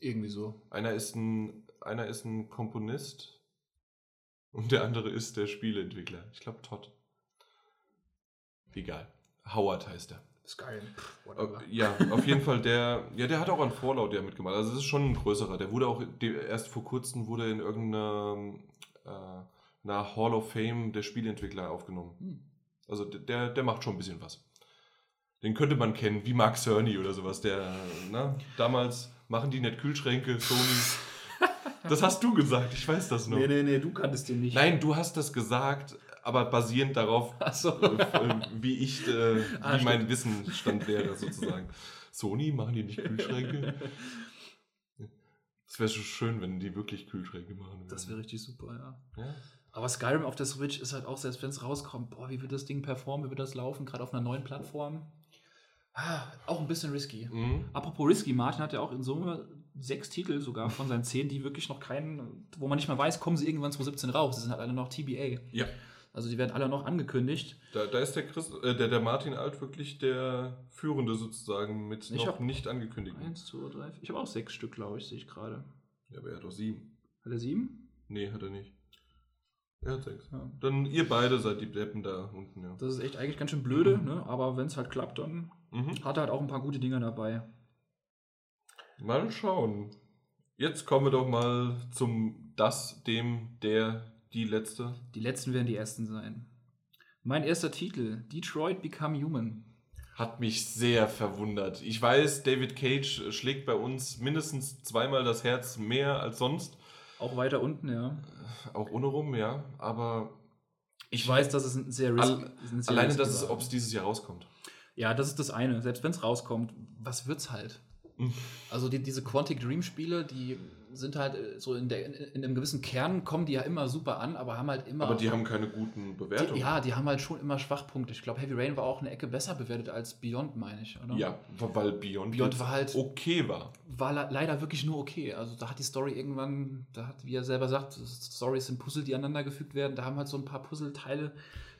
Irgendwie so. Einer ist ein, einer ist ein Komponist und der andere ist der Spieleentwickler. Ich glaube Todd. Egal. Howard heißt er. Skyrim. Äh, whatever. Ja, auf jeden <laughs> Fall der, ja, der hat auch an Fallout ja mitgemacht. Also es ist schon ein größerer. Der wurde auch erst vor kurzem wurde in irgendeiner äh, einer Hall of Fame der Spieleentwickler aufgenommen. Hm. Also der, der macht schon ein bisschen was. Den könnte man kennen, wie Mark Cerny oder sowas. Der, ne, damals machen die nicht Kühlschränke, Sony. <laughs> Das hast du gesagt, ich weiß das noch. Nee, nee, nee, du kanntest den nicht. Nein, du hast das gesagt, aber basierend darauf, <laughs> Achso. äh, wie ich, äh, Ah, wie mein Wissensstand wäre sozusagen. <laughs> Sony, machen die nicht Kühlschränke? <laughs> Es wäre schon schön, wenn die wirklich Kühlschränke machen würden. Das wäre richtig super, ja. ja. Aber Skyrim auf der Switch ist halt auch, selbst wenn es rauskommt, boah, wie wird das Ding performen, wie wird das laufen, gerade auf einer neuen Plattform. Ah, auch ein bisschen risky. Mhm. Apropos risky, Martin hat ja auch in Summe sechs Titel sogar von seinen zehn, die wirklich noch keinen, wo man nicht mal weiß, kommen sie irgendwann 2017 raus. Sie sind halt alle noch TBA. ja. Also die werden alle noch angekündigt. Da, da ist der, Chris, äh, der, der Martin Alt wirklich der Führende sozusagen mit Ich noch hab- nicht angekündigten. Eins, zwei, drei, vier. Ich habe auch sechs Stück, glaube ich, sehe ich gerade. Ja, aber er hat doch sieben. Hat er sieben? Nee, hat er nicht. Er hat sechs. Ja. Dann ihr beide seid die Deppen da unten, ja. Das ist echt eigentlich ganz schön blöde, ne? aber wenn es halt klappt, dann Mhm. hat er halt auch ein paar gute Dinger dabei. Mal schauen. Jetzt kommen wir doch mal zum das, dem, der, die letzte. Die letzten werden die ersten sein. Mein erster Titel, Detroit Become Human. Hat mich sehr verwundert. Ich weiß, David Cage schlägt bei uns mindestens zweimal das Herz mehr als sonst. Auch weiter unten, ja. Auch ohne rum, ja. Aber Ich weiß, dass es ein sehr All, ein sehr alleine, dass es, ob es dieses Jahr rauskommt. Ja, das ist das eine. Selbst wenn es rauskommt, was wird's halt? Mhm. Also die, diese Quantic Dream Spiele, die sind halt äh, so in, der, in, in einem gewissen Kern, kommen die ja immer super an, aber haben halt immer. Aber die so- haben keine guten Bewertungen. die, Ja, die haben halt schon immer Schwachpunkte. Ich glaube, Heavy Rain war auch eine Ecke besser bewertet als Beyond, meine ich, oder? Ja, weil Beyond, Beyond war halt- okay war. War le- leider wirklich nur okay. Also da hat die Story irgendwann, da hat, wie er selber sagt, Stories sind Puzzle, die aneinander gefügt werden. Da haben halt so ein paar Puzzleteile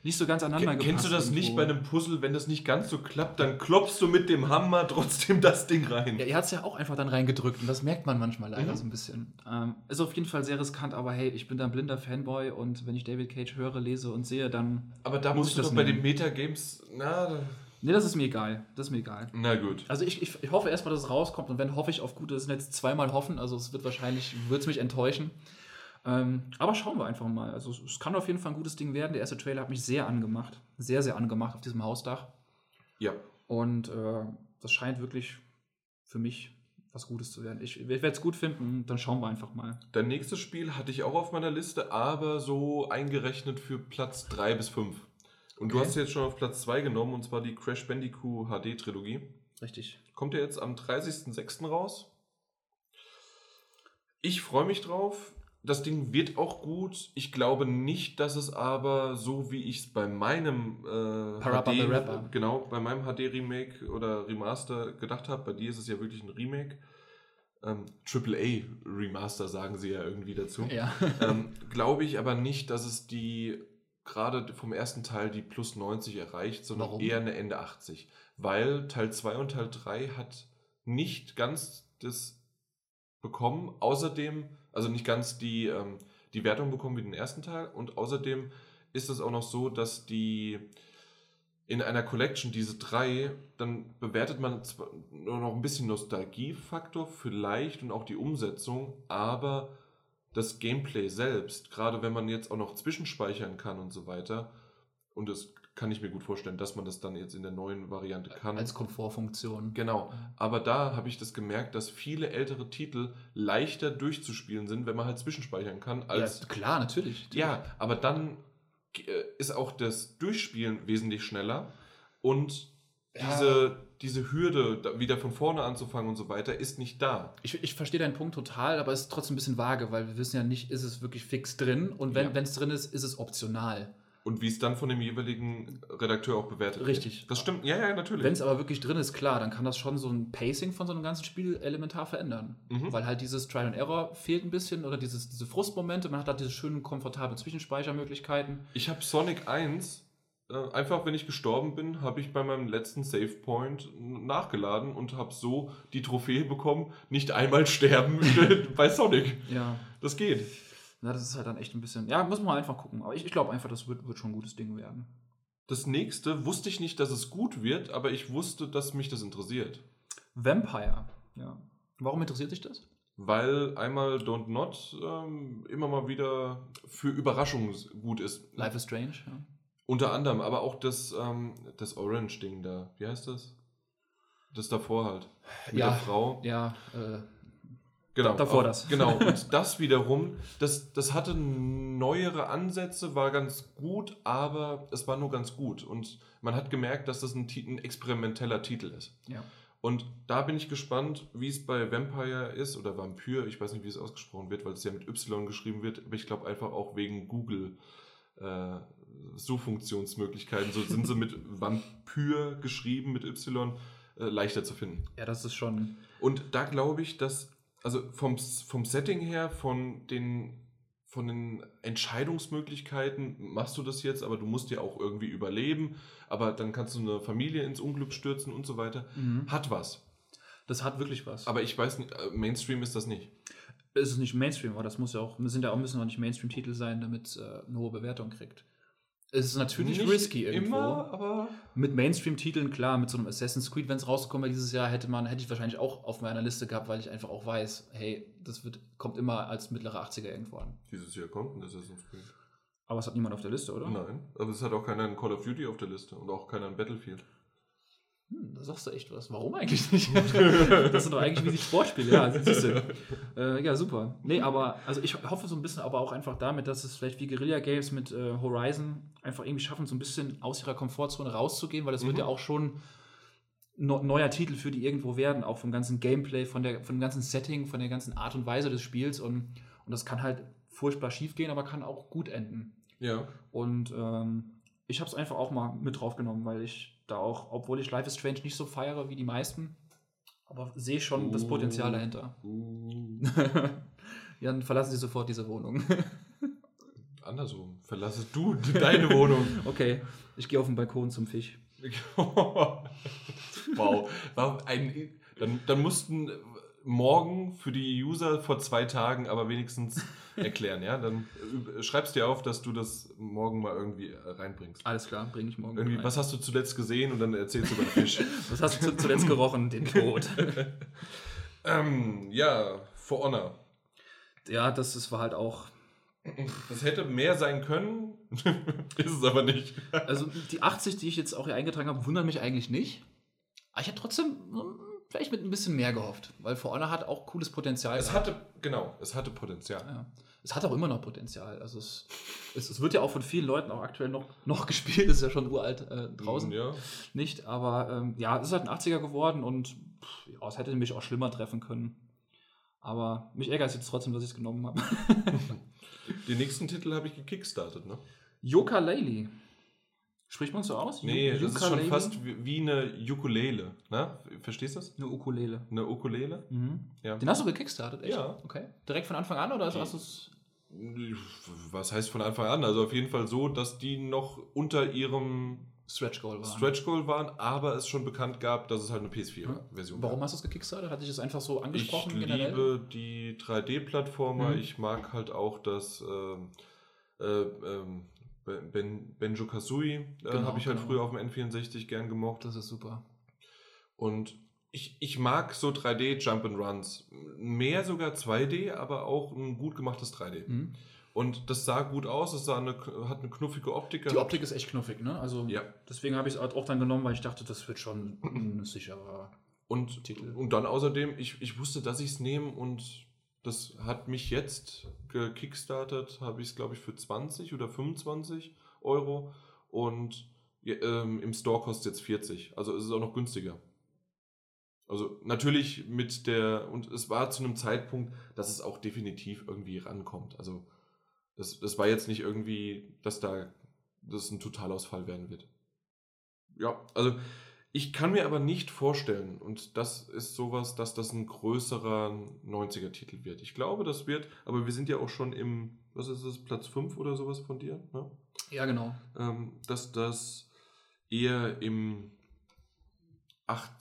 nicht so ganz aneinander Ken- Kennst du das gepasst nicht irgendwo. bei einem Puzzle, wenn das nicht ganz so klappt, dann klopfst du mit dem Hammer trotzdem das Ding rein. Ja, er hat es ja auch einfach dann reingedrückt und das merkt man manchmal leider Mhm. so ein bisschen. Ähm, ist auf jeden Fall sehr riskant, aber hey, ich bin da ein blinder Fanboy und wenn ich David Cage höre, lese und sehe, dann. Aber da Muss ich du das doch bei nehmen? den Metagames. Na, da- Nee, das ist mir egal. Das ist mir egal. na gut. Also ich, ich, ich hoffe erstmal, dass es rauskommt und wenn hoffe ich auf gute, das sind jetzt zweimal hoffen, also es wird wahrscheinlich, wird es mich enttäuschen. Ähm, aber schauen wir einfach mal. Also es- kann auf jeden Fall ein gutes Ding werden. Der erste Trailer hat mich sehr angemacht. Sehr, sehr angemacht auf diesem Hausdach. Ja. Und äh, das scheint wirklich für mich was Gutes zu werden. Ich, ich werde es gut finden, dann schauen wir einfach mal. Dein nächstes Spiel hatte ich auch auf meiner Liste, aber so eingerechnet für Platz 3 bis 5. Und du Okay. hast jetzt schon auf Platz 2 genommen, und zwar die Crash Bandicoot HD Trilogie. Richtig. Kommt ja jetzt am 30.06. raus. Ich freue mich drauf. Das Ding wird auch gut. Ich glaube nicht, dass es aber so wie ich es bei meinem äh, Parappa the Rapper. genau bei meinem HD Remake oder Remaster gedacht habe. Bei dir ist es ja wirklich ein Remake. Ähm, AAA Remaster sagen sie ja irgendwie dazu. Ja. <laughs> ähm, glaube ich aber nicht, dass es die gerade vom ersten Teil die plus 90 erreicht, sondern Warum? eher eine Ende 80. Weil Teil 2 und Teil 3 hat nicht ganz das bekommen, außerdem, also nicht ganz die, ähm, die Wertung bekommen wie den ersten Teil. Und außerdem ist es auch noch so, dass die in einer Collection diese drei, dann bewertet man zwar nur noch ein bisschen Nostalgiefaktor vielleicht und auch die Umsetzung, aber das Gameplay selbst, gerade wenn man jetzt auch noch zwischenspeichern kann und so weiter, und das kann ich mir gut vorstellen, dass man das dann jetzt in der neuen Variante kann. Als Komfortfunktion. Genau, aber da habe ich das gemerkt, dass viele ältere Titel leichter durchzuspielen sind, wenn man halt zwischenspeichern kann, als ja, klar, natürlich. ja, aber dann äh, ist auch das Durchspielen wesentlich schneller und Ja. diese, diese Hürde, wieder von vorne anzufangen und so weiter, ist nicht da. Ich, ich verstehe deinen Punkt total, aber es ist trotzdem ein bisschen vage, weil wir wissen ja nicht, ist es wirklich fix drin und wenn Ja. es drin ist, ist es optional. Und wie es dann von dem jeweiligen Redakteur auch bewertet Richtig. wird. Das stimmt, ja, ja, natürlich. Wenn es aber wirklich drin ist, klar, dann kann das schon so ein Pacing von so einem ganzen Spiel elementar verändern. Mhm. Weil halt dieses Trial and Error fehlt ein bisschen oder dieses, diese Frustmomente, man hat halt diese schönen, komfortablen Zwischenspeichermöglichkeiten. Ich habe Sonic 1, äh, einfach wenn ich gestorben bin, habe ich bei meinem letzten Save Point nachgeladen und habe so die Trophäe bekommen, nicht einmal sterben <laughs> bei Sonic. Ja. Das geht. Na, das ist halt dann echt ein bisschen. Ja, muss man einfach gucken. Aber ich, ich glaube einfach, das wird, wird schon ein gutes Ding werden. Das nächste wusste ich nicht, dass es gut wird, aber ich wusste, dass mich das interessiert. Vampire. Ja. Warum interessiert dich das? Weil einmal Don't Not ähm, immer mal wieder für Überraschungen gut ist. Life is Strange. Ja. Unter anderem, aber auch das, ähm, das Orange-Ding da. Wie heißt das? Das davor halt. Mit Ja. der Frau. Ja, äh, Genau. davor das. <laughs> Genau. Und <laughs> das wiederum, das, das hatte neuere Ansätze, war ganz gut, aber es war nur ganz gut. Und man hat gemerkt, dass das ein, ein experimenteller Titel ist. ja. Und da bin ich gespannt, wie es bei Vampire ist oder Vampyr, ich weiß nicht, wie es ausgesprochen wird, weil es ja mit Y geschrieben wird, aber ich glaube einfach auch wegen Google äh, Suchfunktionsmöglichkeiten. So sind sie mit <laughs> Vampyr geschrieben mit Y äh, leichter zu finden. Ja, das ist schon. Und da glaube ich, dass, also vom, vom Setting her, von den, von den Entscheidungsmöglichkeiten machst du das jetzt, aber du musst ja auch irgendwie überleben, aber dann kannst du eine Familie ins Unglück stürzen und so weiter. Hat was. Das hat wirklich was. Aber ich weiß nicht, äh, Mainstream ist das nicht. es ist nicht Mainstream, aber das muss ja auch, sind ja auch, müssen auch nicht Mainstream-Titel sein, damit es äh, eine hohe Bewertung kriegt. Es ist natürlich Nicht risky irgendwo. Immer, aber. Mit Mainstream-Titeln, klar, mit so einem Assassin's Creed, wenn es rausgekommen wäre dieses Jahr, hätte man, hätte ich wahrscheinlich auch auf meiner Liste gehabt, weil ich einfach auch weiß, hey, das wird, kommt immer als mittlere 80er irgendwo an. Dieses Jahr kommt ein Assassin's Creed. Aber es hat niemand auf der Liste, oder? Nein, aber es hat auch keiner ein Call of Duty auf der Liste und auch keiner ein Battlefield. Hm, da sagst du echt was. Warum eigentlich nicht? <laughs> das sind doch eigentlich wie die Sportspiele. Ja, siehst du. Äh, ja, super. Nee, aber also ich hoffe so ein bisschen aber auch einfach damit, dass es vielleicht wie Guerilla Games mit äh, Horizon einfach irgendwie schaffen, so ein bisschen aus ihrer Komfortzone rauszugehen, weil das Mhm. wird ja auch schon no neuer Titel für die irgendwo werden, auch vom ganzen Gameplay, von, der, von dem ganzen Setting, von der ganzen Art und Weise des Spiels und, und das kann halt furchtbar schief gehen, aber kann auch gut enden. Ja. Und ähm, ich habe es einfach auch mal mit draufgenommen, weil ich da auch, obwohl ich Life is Strange nicht so feiere wie die meisten, aber sehe schon das Uh. Potenzial dahinter. Uh, <laughs> Jan, verlassen Sie sofort diese Wohnung. <laughs> andersrum. Verlasse du deine Wohnung. <laughs> okay, ich gehe auf den Balkon zum Fisch. wow. War ein, dann, dann mussten morgen für die User vor zwei Tagen aber wenigstens <laughs> erklären, ja? Dann äh, schreibst dir auf, dass du das morgen mal irgendwie äh, reinbringst. Alles klar, bringe ich morgen. Irgendwie, rein. was hast du zuletzt gesehen und dann erzählst du über den Fisch. <laughs> was hast du zu- zuletzt gerochen? Den Tod. <laughs> ähm, ja, For Honor. ja, das, das war halt auch. Das hätte mehr sein können, ist es aber nicht. Also die 80, die ich jetzt auch hier eingetragen habe, wundern mich eigentlich nicht. Aber ich hätte trotzdem hm, vielleicht mit ein bisschen mehr gehofft, weil For Honor hat auch cooles Potenzial. Es gehabt. hatte, genau, es hatte Potenzial. Ja. Es hat auch immer noch Potenzial. Also es, es, es wird ja auch von vielen Leuten auch aktuell noch, noch <laughs> gespielt, ist ja schon uralt äh, draußen. Ja. Nicht, aber ähm, ja, es ist halt ein 80er geworden und pff, ja, es hätte mich auch schlimmer treffen können. Aber mich ärgert es jetzt trotzdem, dass ich es genommen habe. <laughs> Den nächsten Titel habe ich gekickstartet, ne? Yooka-Laylee. Spricht man so aus? Nee, das ist schon fast wie, wie eine Ukulele. Ne? Verstehst du das? Eine Ukulele. Eine Ukulele? Mhm. Ja. Den hast du gekickstartet, echt? Ja. Okay. Direkt von Anfang an oder hast du es. Was heißt von Anfang an? Also auf jeden Fall so, dass die noch unter ihrem Stretch Goal war. Stretch Goal waren, aber es schon bekannt gab, dass es halt eine PS4-Version Warum hast du es gekickstartet? Hat dich das einfach so Ich angesprochen liebe die 3D-Plattformer. Mhm. Ich mag halt auch das ähm, äh, ähm, ben, Benjo Kazooie. Äh, Genau, Habe ich halt genau. früher auf dem N64 gern gemocht. Das ist super. Und ich, ich mag so 3D-Jump-and-Runs. Mehr sogar 2D, aber auch ein gut gemachtes 3D. Mhm. Und das sah gut aus, es sah eine, hat eine knuffige Optik. Die. Optik ist echt knuffig, ne? Also Ja. deswegen habe ich es auch dann genommen, weil ich dachte, das wird schon ein sicherer. Und, Titel. und dann außerdem, ich, ich wusste, dass ich es nehme und das hat mich jetzt gekickstartet, habe ich es glaube ich für 20 oder 25 Euro und ähm, im Store kostet es jetzt 40. Also es ist auch noch günstiger. Also natürlich mit der, und es war zu einem Zeitpunkt, dass es auch definitiv irgendwie rankommt. Also das, das war jetzt nicht irgendwie, dass da das ein Totalausfall werden wird. Ja, also ich kann mir aber nicht vorstellen, und das ist sowas, dass das ein größerer 90er-Titel wird. Ich glaube, das wird, aber wir sind ja auch schon im, was ist es, Platz 5 oder sowas von dir, ne? Ja, genau. ähm, dass das eher im 8,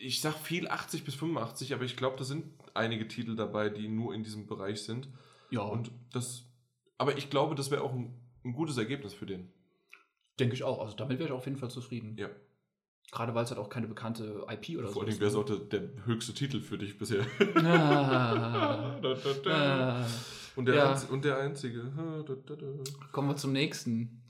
ich sag viel 80 bis 85, aber ich glaube, da sind einige Titel dabei, die nur in diesem Bereich sind. Ja, Und das, aber ich glaube, das wäre auch ein, ein gutes Ergebnis für den. denke ich auch. Also damit wäre ich auf jeden Fall zufrieden. Ja. Gerade weil es halt auch keine bekannte IP oder so Vor allem ist. wäre es auch der, der höchste Titel für dich bisher. Ah, <laughs> Da, da, da. ah. Und, der Ja. einz- und der einzige. Da. Kommen wir zum nächsten.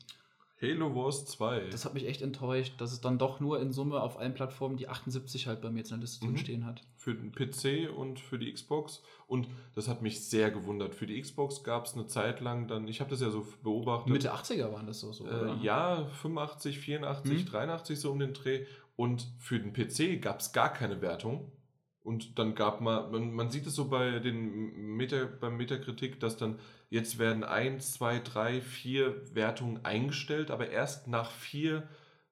Halo Wars 2. Das hat mich echt enttäuscht, dass es dann doch nur in Summe auf allen Plattformen die 78 halt bei mir jetzt in der Liste Mhm. drin stehen hat. für den PC und für die Xbox. Und das hat mich sehr gewundert. Für die Xbox gab es eine Zeit lang dann, ich habe das ja so beobachtet. Mitte 80er waren das so, so äh, oder? ja, 85, 84, Mhm. 83 so um den Dreh. Und für den PC gab es gar keine Wertung. Und dann gab man, man, man sieht es so bei den Meta, beim Metakritik, dass dann jetzt werden 1, 2, 3, 4 Wertungen eingestellt, aber erst nach vier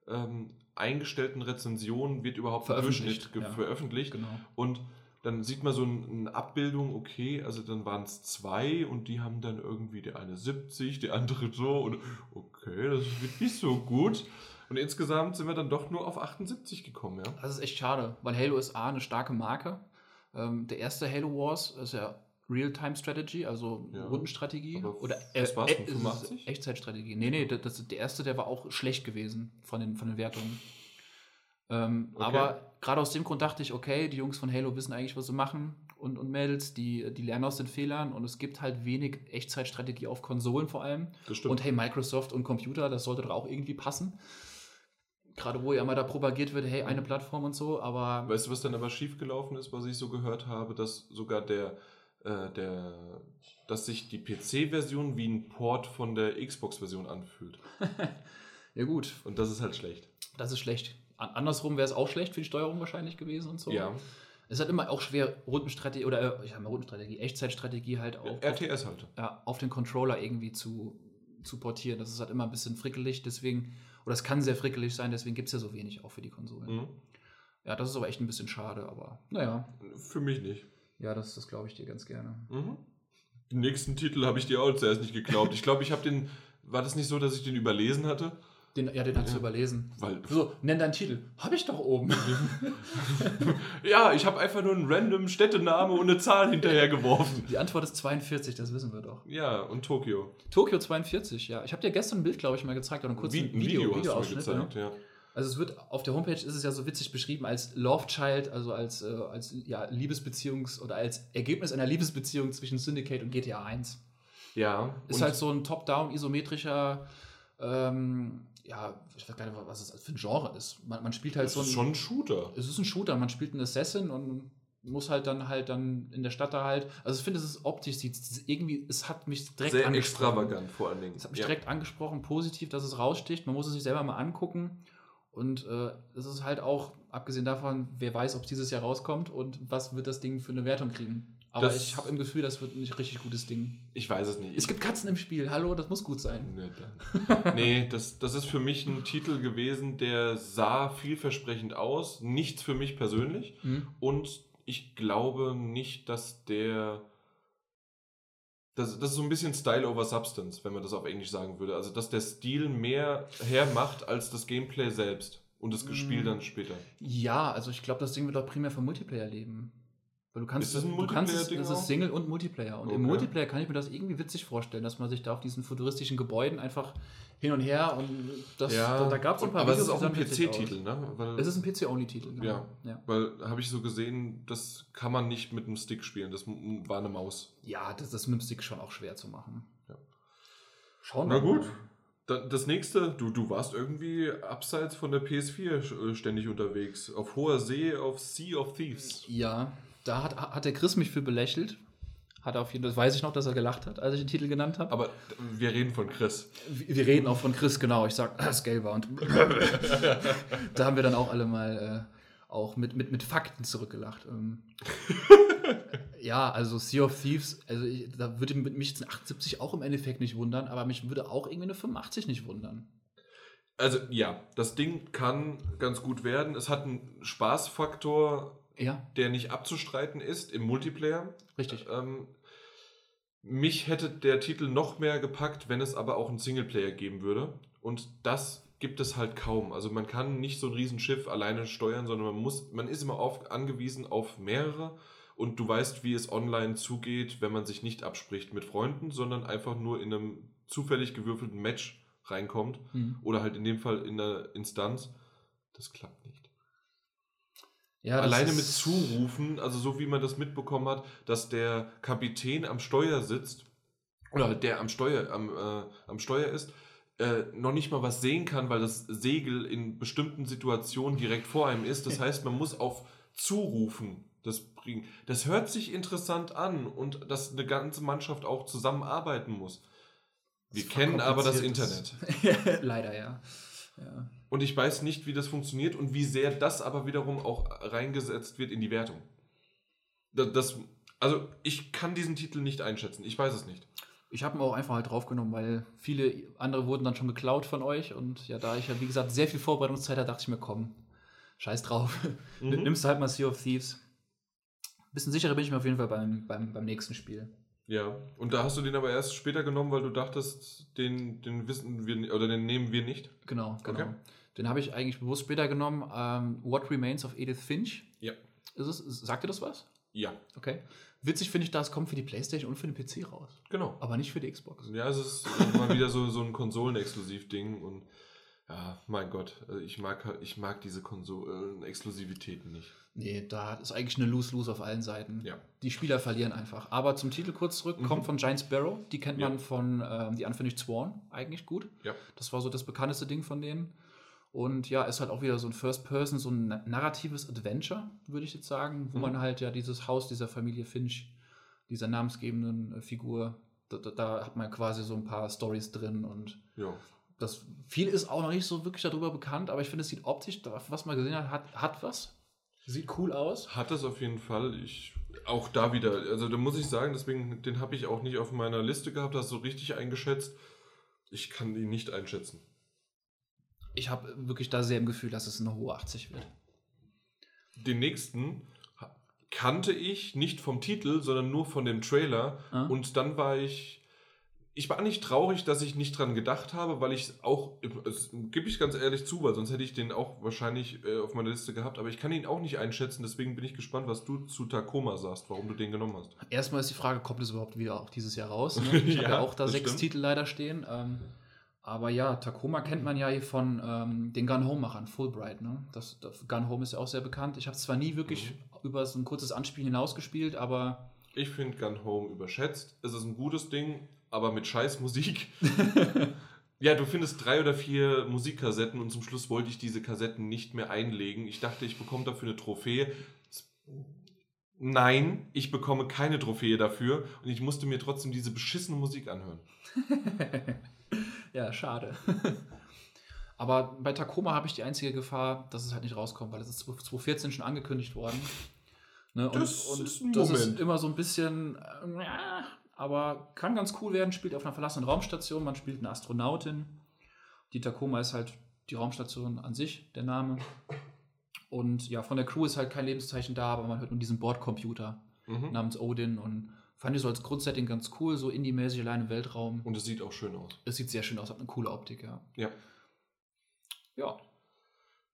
ähm, eingestellten Rezensionen wird überhaupt ein Durchschnitt ja. veröffentlicht. Genau. Und dann sieht man so ein- eine Abbildung, okay, also dann waren es zwei und die haben dann irgendwie der eine 70, der andere so und okay, das wird nicht so gut. Und insgesamt sind wir dann doch nur auf 78 gekommen, ja. Das ist echt schade, weil Halo ist A, eine starke Marke. Ähm, der erste Halo Wars ist ja Real-Time-Strategy, also Ja. Rundenstrategie. Aber Oder was war's ist 85? Echtzeitstrategie. Nee, nee, das, der erste, der war auch schlecht gewesen von den, von den Wertungen. Ähm, Okay. Aber gerade aus dem Grund dachte ich, okay, die Jungs von Halo wissen eigentlich, was sie machen. und, und Mädels, die, die lernen aus den Fehlern und es gibt halt wenig Echtzeitstrategie auf Konsolen vor allem. Das stimmt. Und hey, Microsoft und Computer, das sollte doch auch irgendwie passen. Gerade wo ja immer da propagiert wird, hey, eine Plattform und so, aber Weißt du, was dann aber schiefgelaufen ist, was ich so gehört habe, dass sogar der, äh, der, dass sich die PC-Version wie ein Port von der Xbox-Version anfühlt. <laughs> ja gut, Und das ist halt schlecht. das ist schlecht. An- Andersrum wäre es auch schlecht für die Steuerung wahrscheinlich gewesen und so. Ja. Es halt immer auch schwer, Rundenstrategie oder äh, ich sag mal Rundenstrategie, Echtzeitstrategie halt auch auf, RTS halt. ja, auf den Controller irgendwie zu, zu portieren. Das ist halt immer ein bisschen frickelig, deswegen, oder es kann sehr frickelig sein, deswegen gibt es ja so wenig auch für die Konsolen. Mhm. Ja, das ist aber echt ein bisschen schade, aber naja. Für mich nicht. Ja, das, das glaube ich dir ganz gerne. Mhm. Den nächsten Titel habe ich dir auch zuerst nicht geglaubt. Ich glaube, ich habe den. War das nicht so, dass ich den überlesen hatte? Den, ja, den hast du überlesen. Weil. So, nenn deinen Titel. Habe ich doch oben. <laughs> Ja, ich habe einfach nur einen random Städtename und eine Zahl hinterher geworfen. Die Antwort ist 42, das wissen wir doch. Ja, und Tokio. Tokio 42, ja. Ich habe dir gestern ein Bild, glaube ich, mal gezeigt oder einen kurzen Wie- ein Video, hast du mir Videoausschnitt, gezeigt, ja. ja. Also es wird auf der Homepage ist es ja so witzig beschrieben als Love Child, also als, äh, als ja, Liebesbeziehungs- oder als Ergebnis einer Liebesbeziehung zwischen Syndicate und GTA 1. Ja. Ist halt so ein top-down isometrischer, ähm, ja, ich weiß gar nicht, was es für ein Genre ist. Man, man spielt halt das so ein. ist schon ein Shooter. es ist ein Shooter, man spielt einen Assassin und muss halt dann halt dann in der Stadt da halt. Also ich finde, es ist optisch, sieht irgendwie, es hat mich direkt Sehr angesprochen. extravagant vor allen Dingen. Es hat mich ja. direkt angesprochen, positiv, dass es raussticht. Man muss es sich selber mal angucken. Und äh, es ist halt auch, abgesehen davon, wer weiß, ob es dieses Jahr rauskommt und was wird das Ding für eine Wertung kriegen. Aber Das- ich habe im Gefühl, das wird ein richtig gutes Ding. Ich weiß es nicht. Es gibt Katzen im Spiel, hallo, das muss gut sein. Nee, nee das, das ist für mich ein Titel gewesen, der sah vielversprechend aus. Nichts für mich persönlich. Hm? Und ich glaube nicht, dass der. Das, das ist so ein bisschen Style over Substance, wenn man das auf Englisch sagen würde. Also, dass der Stil mehr hermacht als das Gameplay selbst und das Spiel Mm. dann später. Ja, also ich glaube, das Ding wird auch primär für Multiplayer leben. Weil du kannst, Ist das ein du kannst es, das ist Single und Multiplayer. Und im Okay. Multiplayer kann ich mir das irgendwie witzig vorstellen, dass man sich da auf diesen futuristischen Gebäuden einfach hin und her und das, da, da gab es ein paar Aber es ist Videos, auch ein PC-Titel, ne? Weil, Es ist ein PC-Only-Titel, genau. Ja. ja. weil habe ich so gesehen, das kann man nicht mit einem Stick spielen. Das war eine Maus. Ja, das, ist mit dem Stick schon auch schwer zu machen. Ja. Schauen Na wir gut. mal. Da- Das nächste, du, du warst irgendwie abseits von der PS4 sch- äh, ständig unterwegs. Auf hoher See, auf Sea of Thieves. Ja, da hat, hat der Chris mich für belächelt. Hat er auf jeden Fall, das weiß ich noch, dass er gelacht hat, als ich den Titel genannt habe. Aber wir reden von Chris. Wir wir reden auch von Chris, genau. Ich sag, das Gelber. Und <laughs> da haben wir dann auch alle mal äh, auch mit, mit, mit Fakten zurückgelacht. Ähm, <laughs> ja, also Sea of Thieves, also ich, da würde mich jetzt ein 78 auch im Endeffekt nicht wundern, aber mich würde auch irgendwie eine 85 nicht wundern. Also ja, das Ding kann ganz gut werden. Es hat einen Spaßfaktor, Ja, der nicht abzustreiten ist im Multiplayer. richtig. Ähm, mich hätte der Titel noch mehr gepackt, wenn es aber auch einen Singleplayer geben würde. Und das gibt es halt kaum. Also man kann nicht so ein Riesenschiff alleine steuern, sondern man muss, man ist immer auf, angewiesen auf mehrere. Und du weißt, wie es online zugeht, wenn man sich nicht abspricht mit Freunden, sondern einfach nur in einem zufällig gewürfelten Match reinkommt. Hm. Oder halt in dem Fall in der Instanz. Das klappt nicht. Ja, Alleine mit Zurufen, also so wie man das mitbekommen hat, dass der Kapitän am Steuer sitzt oder der am Steuer, am, äh, am Steuer ist, äh, noch nicht mal was sehen kann, weil das Segel in bestimmten Situationen direkt vor einem ist. Das <laughs> heißt, man muss auf Zurufen das bringen. Das hört sich interessant an und dass eine ganze Mannschaft auch zusammenarbeiten muss. Wir kennen aber das Internet. <laughs> Leider, ja. Ja. Und ich weiß nicht, wie das funktioniert und wie sehr das aber wiederum auch reingesetzt wird in die Wertung. Das, das, also ich kann diesen Titel nicht einschätzen. Ich weiß es nicht. Ich habe ihn auch einfach halt draufgenommen, weil viele andere wurden dann schon geklaut von euch. Und ja, da ich ja, wie gesagt, sehr viel Vorbereitungszeit hatte, dachte ich mir, komm, scheiß drauf. Mhm. <laughs> Nimmst du halt mal Sea of Thieves. Bisschen sicherer bin ich mir auf jeden Fall beim, beim, beim nächsten Spiel. Ja. Und da hast du den aber erst später genommen, weil du dachtest, den, den wissen wir oder den nehmen wir nicht. Genau, genau. Okay. Den habe ich eigentlich bewusst später genommen. Ähm, What Remains of Edith Finch. Ja. Ist es, sagt dir das was? Ja, Okay. Witzig finde ich, das kommt für die Playstation und für den PC raus. genau. Aber nicht für die Xbox. Ja, es ist mal wieder so, so ein Konsolen-Exklusiv-Ding und Ja, mein Gott, also ich mag, halt- ich mag diese Konsolen Exklusivitäten nicht. Nee, da ist eigentlich eine Lose-Lose auf allen Seiten. Ja. Die Spieler verlieren einfach. Aber zum Titel kurz zurück, Mhm. kommt von Giant Sparrow. Die kennt Ja. man von ähm, The Unfinished Sworn eigentlich gut. Ja. Das war so das bekannteste Ding von denen. Und ja, ist halt auch wieder so ein First-Person, so ein na- narratives Adventure, würde ich jetzt sagen, wo Mhm. man halt ja dieses Haus dieser Familie Finch, dieser namensgebenden äh, Figur, da, da, da hat man quasi so ein paar Stories drin und Ja. Das viel ist auch noch nicht so wirklich darüber bekannt, aber ich finde, es sieht optisch, was man gesehen hat, hat, hat was. Sieht cool aus. Hat es auf jeden Fall. Ich auch da wieder, also da muss ich sagen, deswegen, den habe ich auch nicht auf meiner Liste gehabt, hast du richtig eingeschätzt. Ich kann ihn nicht einschätzen. Ich habe wirklich da sehr im Gefühl, dass es eine hohe 80 wird. Den nächsten kannte ich nicht vom Titel, sondern nur von dem Trailer. Ah. Und dann war ich. Ich war nicht traurig, dass ich nicht dran gedacht habe, weil ich auch, das gebe ich ganz ehrlich zu, weil sonst hätte ich den auch wahrscheinlich äh, auf meiner Liste gehabt, aber ich kann ihn auch nicht einschätzen, deswegen bin ich gespannt, was du zu Tacoma sagst, warum du den genommen hast. Erstmal ist die Frage, kommt es überhaupt wieder auch dieses Jahr raus? Ne? <laughs> Ich habe Ja, ja auch da sechs stimmt. Titel leider stehen. Ähm, aber ja, Tacoma kennt man ja hier von ähm, den Gun Home-Machern, Fulbright. Ne? Das, das Gun Home ist ja auch sehr bekannt. Ich habe zwar nie wirklich Mhm. über so ein kurzes Anspielen hinausgespielt, aber Ich finde Gun Home überschätzt. Es ist ein gutes Ding, aber mit scheiß Musik. <laughs> ja, du findest drei oder vier Musikkassetten und zum Schluss wollte ich diese Kassetten nicht mehr einlegen. Ich dachte, ich bekomme dafür eine Trophäe. Nein, ich bekomme keine Trophäe dafür und ich musste mir trotzdem diese beschissene Musik anhören. <laughs> ja, schade. <laughs> aber bei Tacoma habe ich die einzige Gefahr, dass es halt nicht rauskommt, weil es ist 2014 schon angekündigt worden. Ne? Und, Das und ist ein das ist immer so ein bisschen, äh, aber kann ganz cool werden. Spielt auf einer verlassenen Raumstation, man spielt eine Astronautin. Die Tacoma ist halt die Raumstation an sich, der Name. Und ja, von der Crew ist halt kein Lebenszeichen da, aber man hört nur diesen Bordcomputer Mhm. namens Odin und fand ich so als Grundsetting ganz cool, so indie-mäßig allein im Weltraum. Und es sieht auch schön aus. Es sieht sehr schön aus, hat eine coole Optik, ja. Ja. Ja,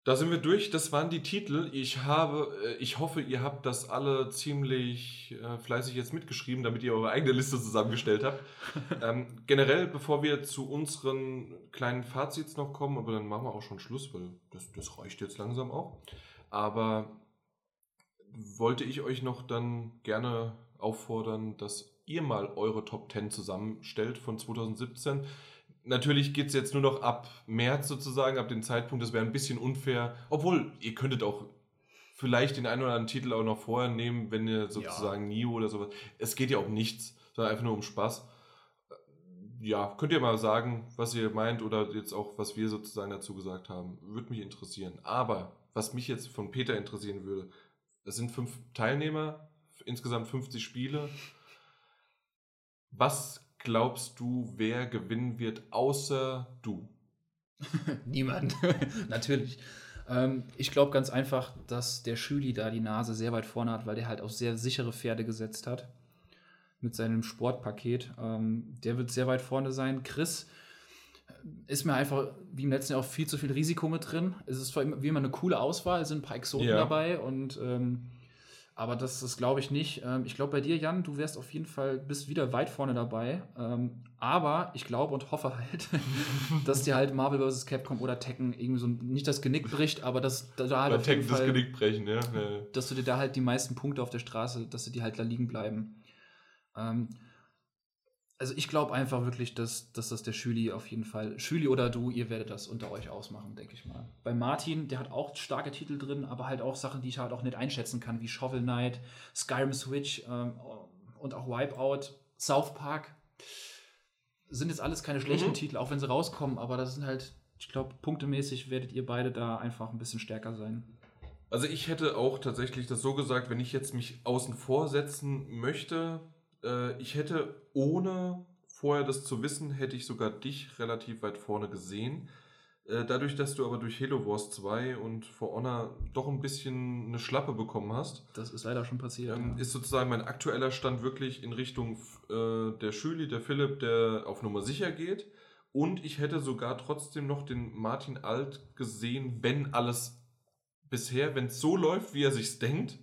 Da sind wir durch. Das waren die Titel. Ich habe, äh, ich hoffe, ihr habt das alle ziemlich äh, fleißig jetzt mitgeschrieben, damit ihr eure eigene Liste zusammengestellt habt. <laughs> ähm, generell, bevor wir zu unseren kleinen Fazits noch kommen, aber dann machen wir auch schon Schluss, weil das, das reicht jetzt langsam auch. Aber wollte ich euch noch dann gerne auffordern, dass ihr mal eure Top 10 zusammenstellt von 2017. Natürlich geht es jetzt nur noch ab März sozusagen, ab dem Zeitpunkt, das wäre ein bisschen unfair. Obwohl, ihr könntet auch vielleicht den einen oder anderen Titel auch noch vorher nehmen, wenn ihr sozusagen Nio oder sowas. Es geht ja um nichts, sondern einfach nur um Spaß. Ja, könnt ihr mal sagen, was ihr meint oder jetzt auch, was wir sozusagen dazu gesagt haben. Würde mich interessieren. Aber was mich jetzt von Peter interessieren würde, es sind fünf Teilnehmer, insgesamt 50 Spiele. Was glaubst du, wer gewinnen wird, außer du? <laughs> niemand. <laughs> Natürlich. Ähm, ich glaube ganz einfach, dass der Schüli da die Nase sehr weit vorne hat, weil der halt auf sehr sichere Pferde gesetzt hat. Mit seinem Sportpaket. Ähm, der wird sehr weit vorne sein. Chris ist mir einfach, wie im letzten Jahr, auch viel zu viel Risiko mit drin. Es ist wie immer eine coole Auswahl, es sind ein paar Exoten Ja. dabei und ähm, aber das, das glaube ich nicht. Ähm, ich glaube bei dir, Jan, du wärst auf jeden Fall, bist wieder weit vorne dabei. Ähm, aber ich glaube und hoffe halt, <laughs> dass dir halt Marvel vs. Capcom oder Tekken irgendwie so nicht das Genick bricht, aber dass da halt Bei auf jeden Tekken das Fall, Genick brechen, ja. dass du dir da halt die meisten Punkte auf der Straße, dass sie die halt da liegen bleiben. Ähm, also ich glaube einfach wirklich, dass, dass das der Schüli auf jeden Fall, Schüli oder du, ihr werdet das unter euch ausmachen, denke ich mal. Bei Martin, der hat auch starke Titel drin, aber halt auch Sachen, die ich halt auch nicht einschätzen kann, wie Shovel Knight, Skyrim Switch ähm, und auch Wipeout, South Park. Sind jetzt alles keine schlechten Mhm. Titel, auch wenn sie rauskommen, aber das sind halt, ich glaube, punktemäßig werdet ihr beide da einfach ein bisschen stärker sein. Also ich hätte auch tatsächlich das so gesagt, wenn ich jetzt mich außen vor setzen möchte, äh, ich hätte ohne vorher das zu wissen, hätte ich sogar dich relativ weit vorne gesehen. Äh, dadurch, dass du aber durch Halo Wars 2 und For Honor doch ein bisschen eine Schlappe bekommen hast, Das ist leider schon passiert. ähm, ja. ist sozusagen mein aktueller Stand wirklich in Richtung äh, der Schüli, der Philipp, der auf Nummer sicher geht. Und ich hätte sogar trotzdem noch den Martin Alt gesehen, wenn alles bisher, wenn es so läuft, wie er sich denkt,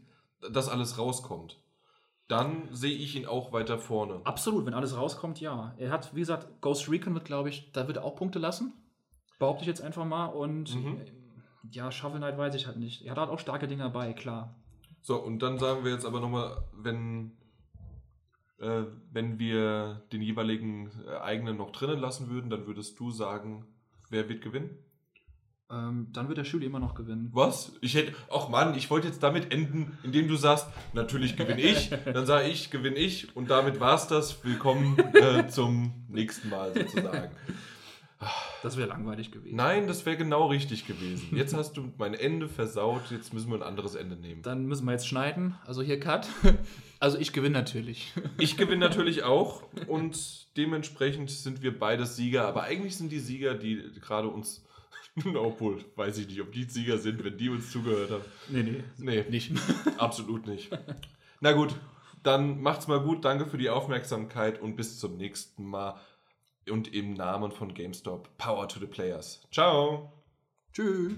dass alles rauskommt. Dann sehe ich ihn auch weiter vorne. Absolut, wenn alles rauskommt, ja. Er hat, wie gesagt, Ghost Recon wird, glaube ich, da wird er auch Punkte lassen. Behaupte ich jetzt einfach mal. Und Mhm. ja, Shovel Knight weiß ich halt nicht. Er hat halt auch starke Dinger bei, klar. So, und dann sagen wir jetzt aber nochmal, wenn, äh, wenn wir den jeweiligen äh, eigenen noch drinnen lassen würden, dann würdest du sagen, wer wird gewinnen? Ähm, dann wird der Schüler immer noch gewinnen. Was? Ich hätte. Ach Mann, ich wollte jetzt damit enden, indem du sagst, natürlich gewinne ich, dann sage ich, gewinne ich und damit war's das. Willkommen äh, zum nächsten Mal sozusagen. Das wäre langweilig gewesen. Nein, das wäre genau richtig gewesen. Jetzt hast du mein Ende versaut, jetzt müssen wir ein anderes Ende nehmen. Dann müssen wir jetzt schneiden. Also hier Cut. Also ich gewinne natürlich. Ich gewinne natürlich auch und dementsprechend sind wir beides Sieger, aber eigentlich sind die Sieger, die gerade uns. <laughs> Obwohl, weiß ich nicht, ob die Sieger sind, wenn die uns zugehört haben. Nee, nee. Nee, Nicht. <laughs> absolut nicht. Na gut, dann macht's mal gut. Danke für die Aufmerksamkeit und bis zum nächsten Mal. Und im Namen von GameStop, Power to the Players. Ciao. Tschüss.